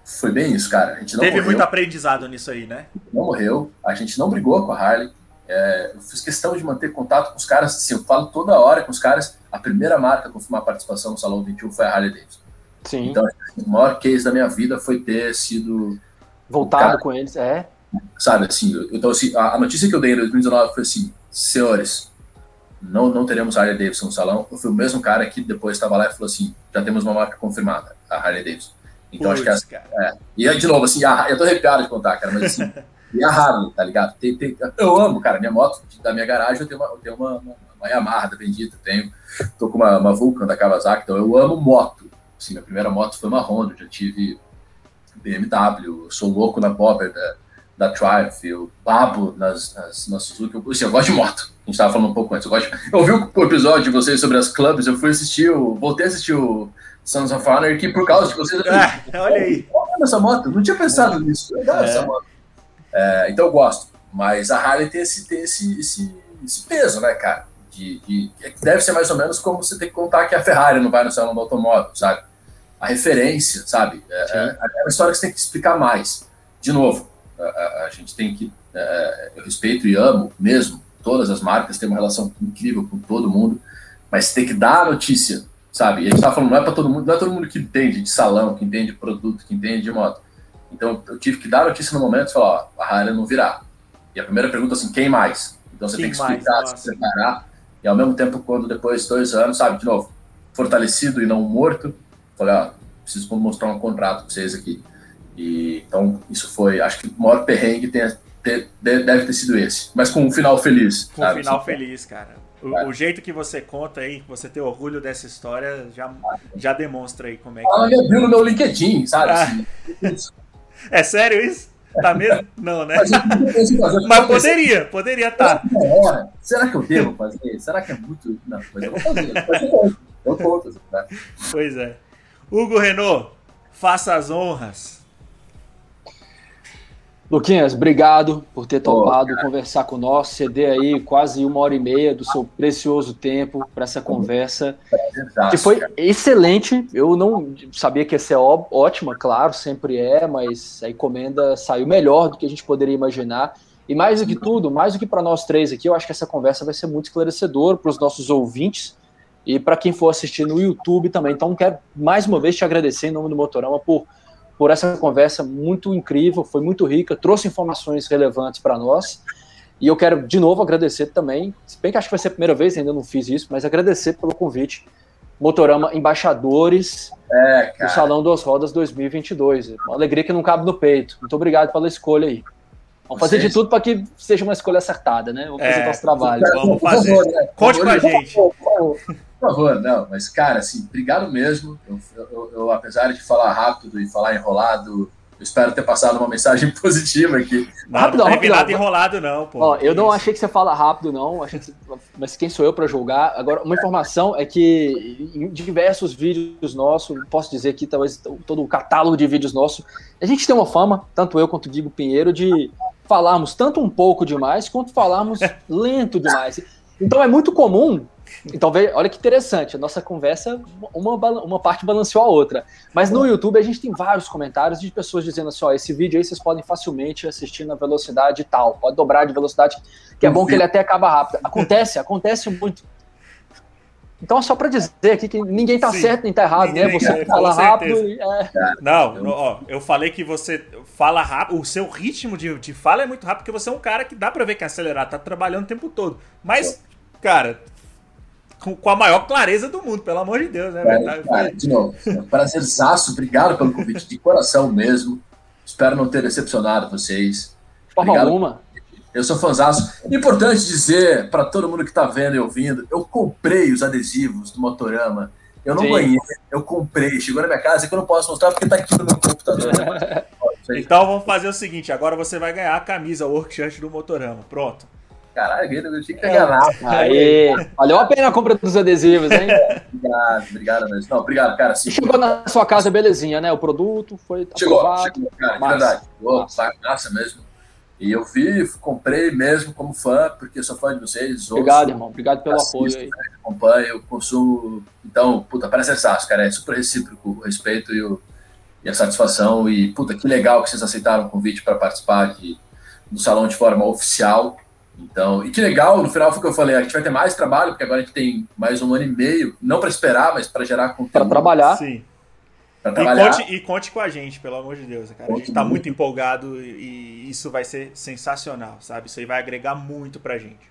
Foi bem isso, cara. A gente não Teve morreu, muito aprendizado nisso aí, né? não morreu, a gente não brigou com a Harley. É, eu fiz questão de manter contato com os caras. Assim, eu falo toda hora com os caras. A primeira marca a confirmar a participação no Salão 21 foi a Harley Davidson. Sim. Então, o maior case da minha vida foi ter sido Voltado cara- com eles, é. sabe, assim, então, assim, a, notícia que eu dei em 2019 foi assim, senhores, não, não teremos Harley Davidson no salão. Eu fui o mesmo cara que depois estava lá e falou assim, já temos uma marca confirmada, a Harley Davidson. Então, acho que essa, cara. e aí, de novo, assim, a, eu tô arrepiado de contar, cara, mas assim, e a Harley, tá ligado? Tem, tem, eu amo, cara, minha moto da minha garagem, eu tenho uma, eu tenho uma, uma, uma Yamaha da Bendita, tenho, tô com uma, uma Vulcan da Kawasaki, então eu amo moto. Assim, minha primeira moto foi uma Honda, eu já tive BMW, eu sou louco na Bobber da, da Triumph, eu babo nas, nas, nas Suzuki, eu, assim, eu gosto de moto. A gente tava falando um pouco antes, eu gosto de, eu ouvi o episódio de vocês sobre as clubes, eu fui assistir, o, voltei a assistir o Sons of Honor, que por causa de vocês, eu Ah, olha aí. olha essa moto, não tinha pensado nisso, legal É. essa moto. É, então eu gosto, mas a Harley tem esse, tem esse, esse, esse peso, né, cara? De, de- que deve ser mais ou menos como você tem que contar que a Ferrari não vai no salão do automóvel, sabe? A referência, sabe? É, é, é uma história que você tem que explicar mais. De novo, a, a- a gente tem que. é, eu respeito e amo mesmo todas as marcas, tem uma relação incrível com todo mundo, mas tem que dar a notícia, sabe? E a gente tá falando, não é para todo mundo, não é todo mundo que entende de salão, que entende de produto, que entende de moto. Então eu tive que dar a notícia no momento e falar, ó, a Harley não virá. E a primeira pergunta é assim, quem mais? Então você Quem tem que explicar, se preparar, e ao mesmo tempo, quando depois de dois anos, sabe, de novo, fortalecido e não morto, falei, ó, preciso mostrar um contrato pra vocês aqui. E, então, isso foi, acho que o maior perrengue tem, ter- de- deve ter sido esse. Mas com um final feliz. Com um final Assim, feliz, cara. O, É. o jeito que você conta aí, você tem orgulho dessa história, já, já demonstra aí como é Ela que. me abriu no meu LinkedIn, sabe? Ah. Assim. É sério isso? Tá mesmo? Não, né? mas poderia, poderia estar. "Será que é? Será que eu devo fazer? Será que é muito. Não, mas eu vou fazer. Eu conto, Eu conto. Né? Pois é. Hugo Renault, faça as honras. Luquinhas, obrigado por ter topado conversar com nós, ceder aí quase uma hora e meia do seu precioso tempo para essa conversa, que foi excelente. Eu não sabia que ia ser ótima, claro, sempre é, mas a encomenda saiu melhor do que a gente poderia imaginar. E mais do que tudo, mais do que para nós três aqui, eu acho que essa conversa vai ser muito esclarecedora para os nossos ouvintes e para quem for assistir no YouTube também. Então, quero mais uma vez te agradecer em nome do Motorama por por essa conversa muito incrível, foi muito rica, trouxe informações relevantes para nós. E eu quero de novo agradecer também, se bem que acho que vai ser a primeira vez, ainda não fiz isso, mas agradecer pelo convite. Motorama Embaixadores É, do. Salão das Rodas 2022. Uma alegria que não cabe no peito. Muito obrigado pela escolha aí. Vamos fazer de tudo para que seja uma escolha acertada, né? Vamos fazer É, nosso trabalho. Vamos Por fazer. favor, né? Por Conte com a gente. Por favor, por favor, não, mas cara, assim, obrigado mesmo. Eu, eu- eu, apesar de falar rápido e falar enrolado, eu espero ter passado uma mensagem positiva aqui. Não, Rapidão, não teve rapidão. nada enrolado, não, pô. Ó, eu não Isso. achei que você fala rápido, não. achei que você- Mas quem sou eu para julgar? Agora, uma informação é que em diversos vídeos nossos, posso dizer aqui, talvez todo o catálogo de vídeos nosso, a gente tem uma fama, tanto eu quanto o Diego Pinheiro, de falarmos tanto um pouco demais quanto falarmos lento demais. Então é muito comum. Então, ve- olha que interessante, a nossa conversa, uma, uma parte balanceou a outra. Mas no YouTube a gente tem vários comentários de pessoas dizendo assim: ó, esse vídeo aí vocês podem facilmente assistir na velocidade tal, pode dobrar de velocidade, que é bom que ele até acaba rápido. Acontece, acontece muito. Então é só para dizer aqui que ninguém tá Sim. certo nem tá errado, né? Ninguém, Você é, fala rápido e é, Não, no- ó, eu falei que você fala rápido, o seu ritmo de, de fala é muito rápido, porque você é um cara que dá pra ver que é acelerado, tá trabalhando o tempo todo. Mas, cara, com, com a maior clareza do mundo, pelo amor de Deus, né? Cara, cara, de novo, é um prazerzaço, obrigado pelo convite, de coração mesmo. Espero não ter decepcionado vocês. de forma Obrigado. alguma. Eu sou fãzaço. Importante dizer para todo mundo que tá vendo e ouvindo, eu comprei os adesivos do Motorama. Eu não Sim. ganhei, eu comprei. Chegou na minha casa que eu não posso mostrar porque tá aqui no meu computador. Então vamos fazer o seguinte: agora você vai ganhar a camisa workshirt do Motorama. Pronto. Caralho, eu tinha que ter ganhado. Aí, valeu a pena a compra dos adesivos, hein? Obrigado, obrigado mesmo. Não, obrigado, cara. E Sim, chegou na sua casa belezinha, né? O produto foi chegou, aprovado. chegou, cara, de verdade. Ô, Massa. massa mesmo. E eu vi, comprei mesmo como fã, porque sou fã de vocês. Obrigado, ouço, irmão. Obrigado pelo assisto, apoio aí. Né, acompanho, consumo. Então, puta, parece sensato, cara. É super recíproco o respeito e, o, e, a satisfação. E, puta, que legal que vocês aceitaram o convite para participar de, do salão de forma oficial. Então, e que legal, no final foi o que eu falei, a gente vai ter mais trabalho, porque agora a gente tem mais um ano e meio, não para esperar, mas para gerar conteúdo. Para trabalhar. Sim. E conte, e conte, com a gente, pelo amor de Deus, cara. Conte a gente tá muito empolgado e isso vai ser sensacional, sabe? Isso aí vai agregar muito pra gente.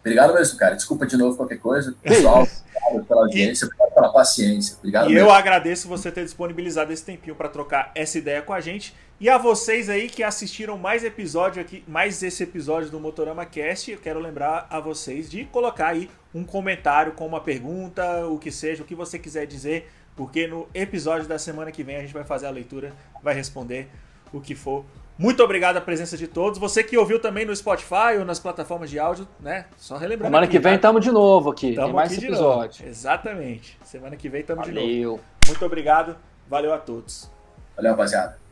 Obrigado mesmo, cara. Desculpa de novo qualquer coisa. Pessoal, obrigado pela audiência, obrigado pela paciência. Obrigado e mesmo. eu agradeço você ter disponibilizado esse tempinho para trocar essa ideia com a gente. E a vocês aí que assistiram mais episódio aqui, mais esse episódio do Motorama Cast, eu quero lembrar a vocês de colocar aí um comentário com uma pergunta, o que seja, o que você quiser dizer porque no episódio da semana que vem a gente vai fazer a leitura, vai responder o que for. Muito obrigado a presença de todos. Você que ouviu também no Spotify ou nas plataformas de áudio, né? Só relembrando. Semana aqui, que vem estamos tá? de novo aqui. Tamo Tem mais aqui episódio. Exatamente. Semana que vem estamos de novo. Muito obrigado. Valeu a todos. Valeu, rapaziada.